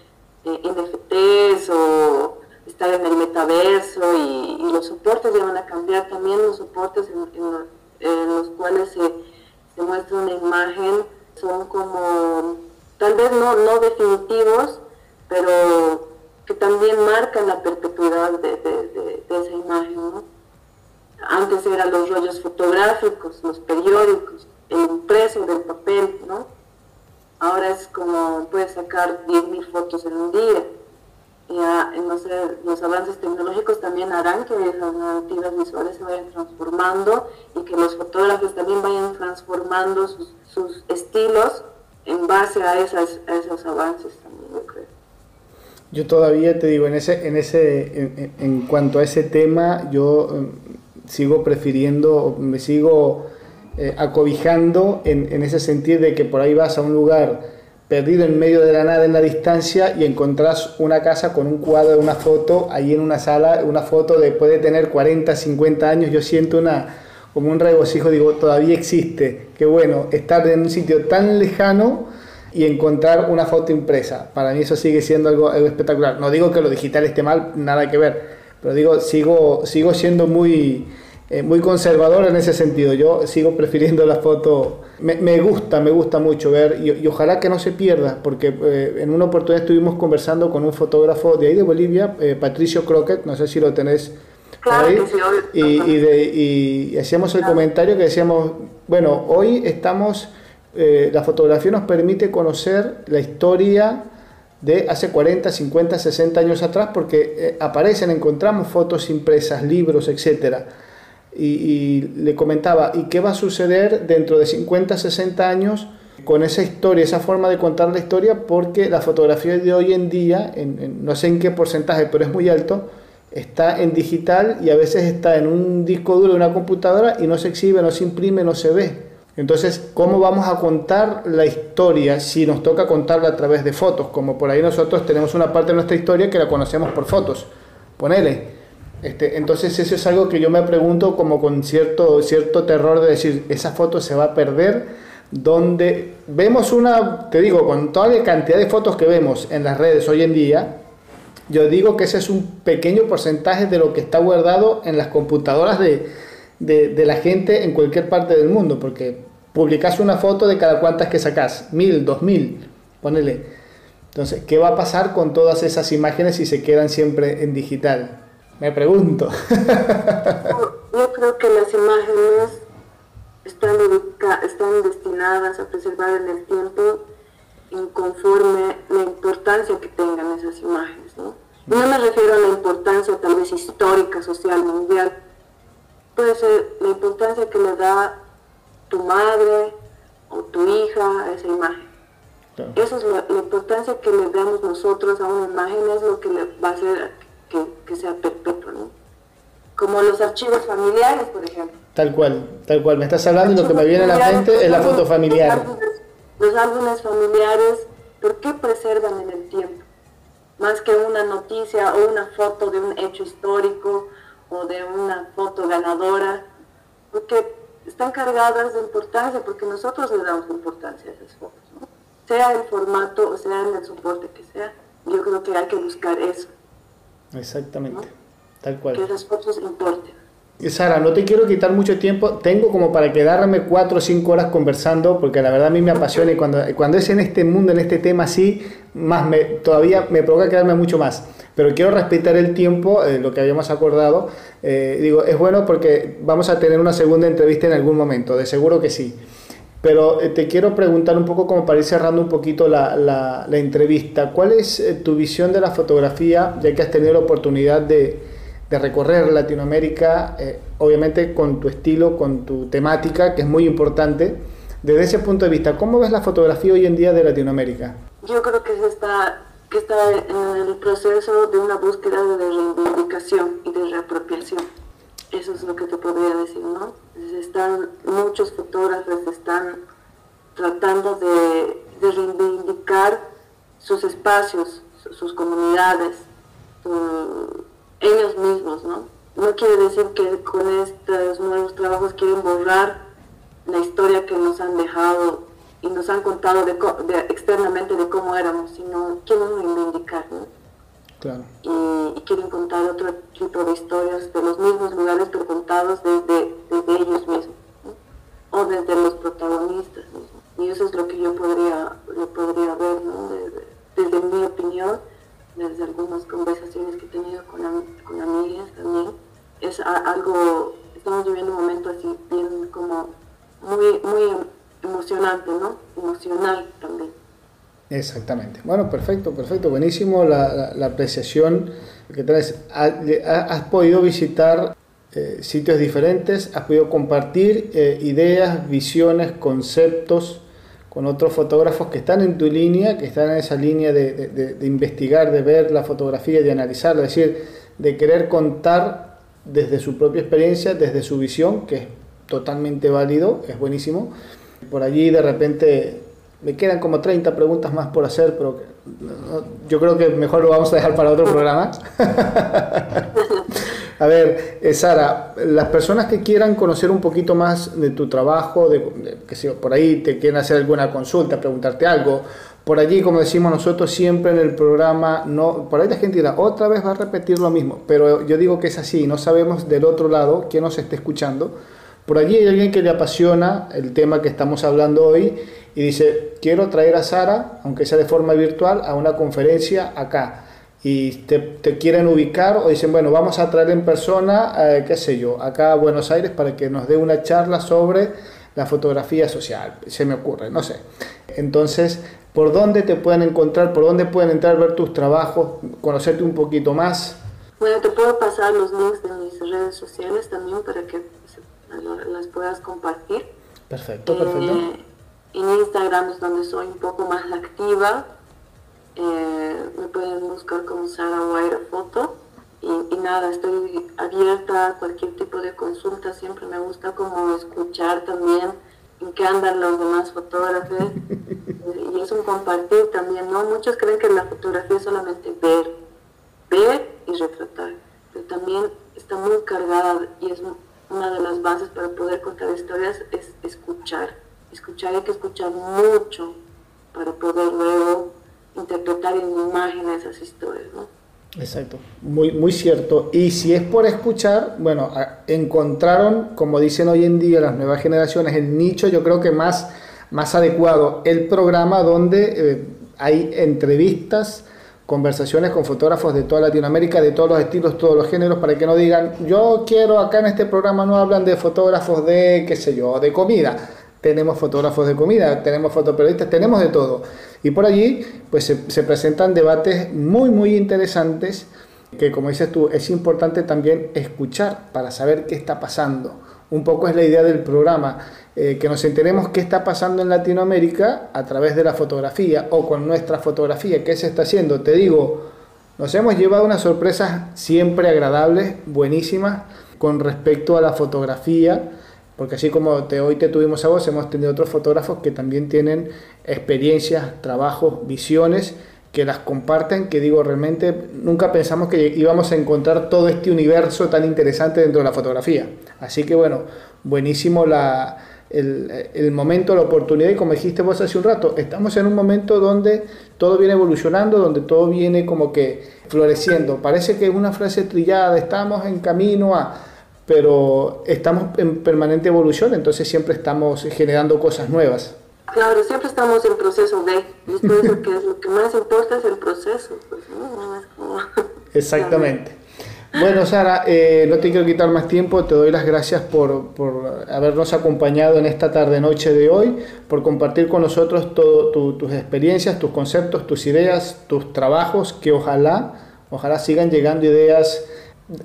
eh, NFTs o estar en el metaverso y, los soportes ya van a cambiar también, los soportes en, los cuales se, muestra una imagen son como, tal vez no, no definitivos, pero que también marcan la perpetuidad de, esa imagen. antes eran los rollos fotográficos, los periódicos, impreso del papel, ¿no? Ahora es como puedes sacar 10.000 fotos en un día. Ya, no sé, los avances tecnológicos también harán que esas narrativas visuales se vayan transformando y que los fotógrafos también vayan transformando sus, sus estilos en base a, esos avances también, yo creo. Yo todavía te digo, en ese, en ese, en, en cuanto a ese tema, yo mm, sigo prefiriendo, me sigo eh, acobijando en, ese sentido de que por ahí vas a un lugar perdido en medio de la nada en la distancia y encontrás una casa con un cuadro, una foto, ahí en una sala, una foto de puede tener 40, 50 años, yo siento una como un regocijo, digo, todavía existe, qué bueno, estar en un sitio tan lejano y encontrar una foto impresa. Para mí eso sigue siendo algo, algo, espectacular. No digo que lo digital esté mal, nada que ver, pero digo, sigo, sigo siendo muy, eh, muy conservador en ese sentido. Yo sigo prefiriendo la foto. Me, me gusta, me gusta mucho ver y, y, ojalá que no se pierda, porque eh, en una oportunidad estuvimos conversando con un fotógrafo de ahí de Bolivia, eh, Patricio Croquet, no sé si lo tenés. Claro ahí, sí, y, y, de, y hacíamos el comentario que decíamos, bueno, hoy estamos eh, la fotografía nos permite conocer la historia de hace 40, 50, 60 años atrás porque aparecen, encontramos fotos impresas, libros, etc. Y, le comentaba, ¿y qué va a suceder dentro de 50, 60 años con esa historia, esa forma de contar la historia? Porque la fotografía de hoy en día, no sé en qué porcentaje, pero es muy alto, está en digital y a veces está en un disco duro de una computadora y no se exhibe, no se imprime, no se ve. Entonces, ¿cómo vamos a contar la historia si nos toca contarla a través de fotos? Como por ahí nosotros tenemos una parte de nuestra historia que la conocemos por fotos. Ponele. Este, entonces eso es algo que yo me pregunto como con cierto, cierto terror de decir, esa foto se va a perder, donde vemos una, te digo, con toda la cantidad de fotos que vemos en las redes hoy en día, yo digo que ese es un pequeño porcentaje de lo que está guardado en las computadoras de, de, la gente en cualquier parte del mundo, porque publicas una foto de cada cuantas que sacas, mil, dos mil, ponele. Entonces, ¿qué va a pasar con todas esas imágenes si se quedan siempre en digital? Me pregunto. Yo creo que las imágenes están, están destinadas a preservar en el tiempo conforme la importancia que tengan esas imágenes. ¿no? no me refiero a la importancia tal vez histórica, social, mundial, puede ser la importancia que le da tu madre o tu hija a esa imagen. Claro. Esa es la, la, importancia que le damos nosotros a una imagen, es lo que le va a hacer que, que sea perpetuo, ¿no? Como los archivos familiares, por ejemplo. Tal cual, tal cual. Me estás hablando y lo que me viene a la mente es la foto familiar. Los álbumes, los álbumes familiares, ¿por qué preservan en el tiempo? Más que una noticia o una foto de un hecho histórico o de una foto ganadora, porque están cargadas de importancia, porque nosotros le damos importancia a esas fotos, ¿no? sea el formato o sea en el soporte que sea, yo creo que hay que buscar eso. Exactamente, ¿no? tal cual. Que esas fotos importen. Sara, no te quiero quitar mucho tiempo, tengo como para quedarme cuatro o cinco horas conversando, porque la verdad a mí me apasiona y cuando, cuando es en este mundo, en este tema así, más me, todavía me provoca quedarme mucho más. Pero quiero respetar el tiempo, eh, lo que habíamos acordado. Eh, digo, es bueno porque vamos a tener una segunda entrevista en algún momento, de seguro que sí. Pero eh, te quiero preguntar un poco, como para ir cerrando un poquito la, la, la entrevista, ¿cuál es eh, tu visión de la fotografía, ya que has tenido la oportunidad de, de recorrer Latinoamérica, eh, obviamente con tu estilo, con tu temática, que es muy importante. Desde ese punto de vista, ¿cómo ves la fotografía hoy en día de Latinoamérica? Yo creo que está, que está en el proceso de una búsqueda de reivindicación y de reapropiación. Eso es lo que te podría decir, ¿no? Están, muchos fotógrafos están tratando de, de reivindicar sus espacios, sus comunidades, ellos mismos, ¿no? No quiere decir que con estos nuevos trabajos quieren borrar la historia que nos han dejado y nos han contado externamente de cómo éramos, sino quieren reivindicar, ¿no? Y, y, quieren contar otro tipo de historias de los mismos lugares, pero contados desde, desde ellos mismos, o desde los protagonistas mismos. Y eso es lo que yo podría, yo podría ver, ¿no? desde, desde mi opinión desde algunas conversaciones que he tenido con, con amigas también, es algo, estamos viviendo un momento así bien como muy, muy emocionante, ¿no? Emocional también. Exactamente. Bueno, perfecto, perfecto. Buenísimo la, apreciación que traes. Has podido visitar eh, sitios diferentes, has podido compartir eh, ideas, visiones, conceptos con otros fotógrafos que están en tu línea, que están en esa línea de, de, de investigar, de ver la fotografía, de analizarla, es decir, de querer contar desde su propia experiencia, desde su visión, que es totalmente válido, es buenísimo. Por allí de repente me quedan como 30 preguntas más por hacer, pero yo creo que mejor lo vamos a dejar para otro programa. a ver, eh, Sara, las personas que quieran conocer un poquito más de tu trabajo, de, que si por ahí te quieren hacer alguna consulta, preguntarte algo, por allí, como decimos nosotros siempre en el programa, no, por ahí la gente dirá, otra vez va a repetir lo mismo, pero yo digo que es así, no sabemos del otro lado quién nos esté escuchando. Por allí hay alguien que le apasiona el tema que estamos hablando hoy y dice, quiero traer a Sara, aunque sea de forma virtual, a una conferencia acá. Y te, quieren ubicar o dicen, bueno, vamos a traer en persona, eh, qué sé yo, acá a Buenos Aires para que nos dé una charla sobre la fotografía social, se me ocurre, no sé. Entonces, por dónde te pueden encontrar, por dónde pueden entrar, ver tus trabajos, conocerte un poquito más. Bueno, te puedo pasar los links de mis redes sociales también para que las puedas compartir. Perfecto, perfecto. Eh, en Instagram es donde soy un poco más activa. Eh, me pueden buscar como Sara Guaira Foto. Y, y, nada, estoy abierta a cualquier tipo de consulta. Siempre me gusta como escuchar también en qué andan los demás fotógrafos y es un compartir también, ¿no? Muchos creen que la fotografía es solamente ver, ver y retratar, pero también está muy cargada y es una de las bases para poder contar historias es escuchar. Escuchar hay que escuchar mucho para poder luego interpretar en imágenes esas historias. Exacto, muy, muy cierto. Y si es por escuchar, bueno, encontraron, como dicen hoy en día las nuevas generaciones, el nicho yo creo que más, más adecuado, el programa donde eh, hay entrevistas, conversaciones con fotógrafos de toda Latinoamérica, de todos los estilos, todos los géneros, para que no digan, yo quiero, acá en este programa no hablan de fotógrafos de, qué sé yo, de comida. Tenemos fotógrafos de comida, tenemos fotoperiodistas, tenemos de todo. Y por allí pues se, presentan debates muy, muy interesantes que como dices tú, es importante también escuchar para saber qué está pasando. Un poco es la idea del programa, eh, que nos enteremos qué está pasando en Latinoamérica a través de la fotografía o con nuestra fotografía, qué se está haciendo. Te digo, nos hemos llevado unas sorpresas siempre agradables, buenísimas, con respecto a la fotografía porque así como te, hoy te tuvimos a vos, hemos tenido otros fotógrafos que también tienen experiencias, trabajos, visiones, que las comparten, que digo, realmente nunca pensamos que íbamos a encontrar todo este universo tan interesante dentro de la fotografía. Así que bueno, buenísimo la, el, el, momento, la oportunidad y como dijiste vos hace un rato, estamos en un momento donde todo viene evolucionando, donde todo viene como que floreciendo. Parece que es una frase trillada, estamos en camino a pero estamos en permanente evolución, entonces siempre estamos generando cosas nuevas. Claro, siempre estamos en proceso de, y por eso que lo que más importa es el proceso. Pues, Exactamente. Bueno, Sara, eh, no te quiero quitar más tiempo, te doy las gracias por, por habernos acompañado en esta tarde-noche de hoy, por compartir con nosotros todo, tus experiencias, tus conceptos, tus ideas, tus trabajos, que ojalá, ojalá sigan llegando ideas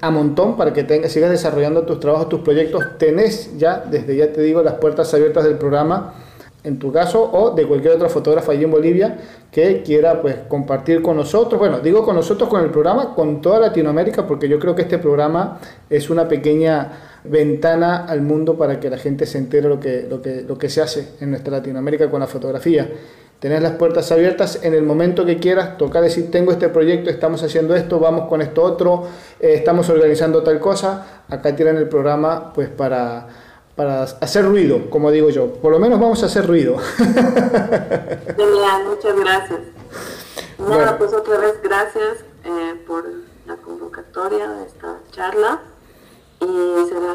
a montón para que tengas, sigas desarrollando tus trabajos, tus proyectos. Tenés ya, desde ya te digo, las puertas abiertas del programa, en tu caso, o de cualquier otro fotógrafo allí en Bolivia que quiera pues compartir con nosotros. Bueno, digo con nosotros, con el programa, con toda Latinoamérica, porque yo creo que este programa es una pequeña ventana al mundo para que la gente se entere lo que, lo que, lo que se hace en nuestra Latinoamérica con la fotografía. Tenés las puertas abiertas en el momento que quieras, tocar decir, tengo este proyecto, estamos haciendo esto, vamos con esto otro, eh, estamos organizando tal cosa. Acá tienen el programa pues para, para hacer ruido, como digo yo. Por lo menos vamos a hacer ruido. Genial, muchas gracias. Nada, pues otra vez gracias eh, por la convocatoria de esta charla y será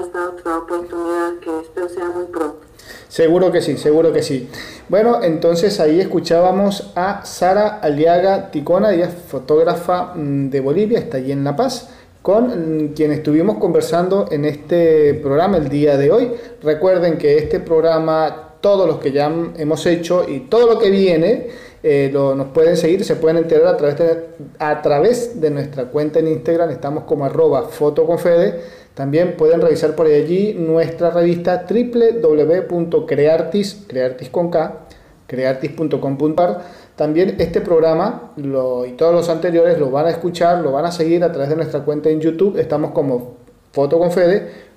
Seguro que sí, seguro que sí. Bueno, entonces ahí escuchábamos a Sara Aliaga Ticona, ella es fotógrafa mm, de Bolivia, está allí en La Paz, con quien estuvimos conversando en este programa el día de hoy. Recuerden que este programa, todos los que ya hemos hecho y todo lo que viene, eh, lo, nos pueden seguir, se pueden enterar a través, de, a través de nuestra cuenta en Instagram, estamos como arroba fotoconfede. También pueden revisar por allí nuestra revista www.creartis, creartis con. También este programa y todos los anteriores lo van a escuchar, lo van a seguir a través de nuestra cuenta en YouTube. Estamos como Foto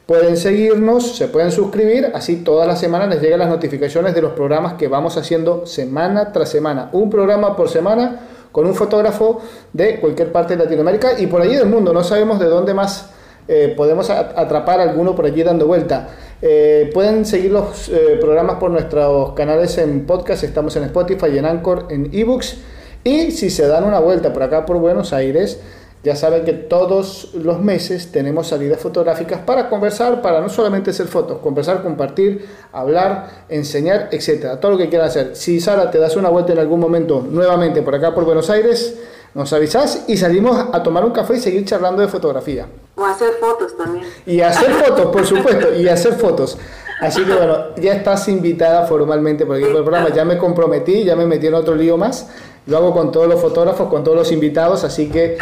Pueden seguirnos, se pueden suscribir, así todas las semanas les llegan las notificaciones de los programas que vamos haciendo semana tras semana. Un programa por semana con un fotógrafo de cualquier parte de Latinoamérica y por allí del mundo. No sabemos de dónde más eh, podemos atrapar alguno por allí dando vuelta. Eh, pueden seguir los eh, programas por nuestros canales en podcast. Estamos en Spotify, en Anchor, en eBooks. Y si se dan una vuelta por acá por Buenos Aires, ya saben que todos los meses tenemos salidas fotográficas para conversar, para no solamente hacer fotos, conversar, compartir, hablar, enseñar, etcétera, todo lo que quieran hacer. Si Sara te das una vuelta en algún momento nuevamente por acá por Buenos Aires, nos avisás y salimos a tomar un café y seguir charlando de fotografía. O hacer fotos también. Y hacer fotos, por supuesto, y hacer fotos. Así que bueno, ya estás invitada formalmente por aquí por el programa. Ya me comprometí, ya me metí en otro lío más. Lo hago con todos los fotógrafos, con todos los invitados, así que eh,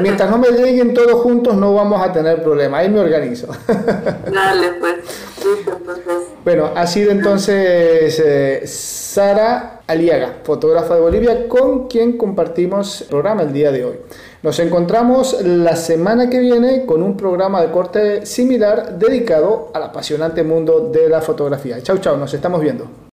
mientras no me lleguen todos juntos no vamos a tener problema. Ahí me organizo. Dale, pues. Bueno, ha sido entonces eh, Sara Aliaga, fotógrafa de Bolivia, con quien compartimos el programa el día de hoy. Nos encontramos la semana que viene con un programa de corte similar dedicado al apasionante mundo de la fotografía. Chau, chau, nos estamos viendo.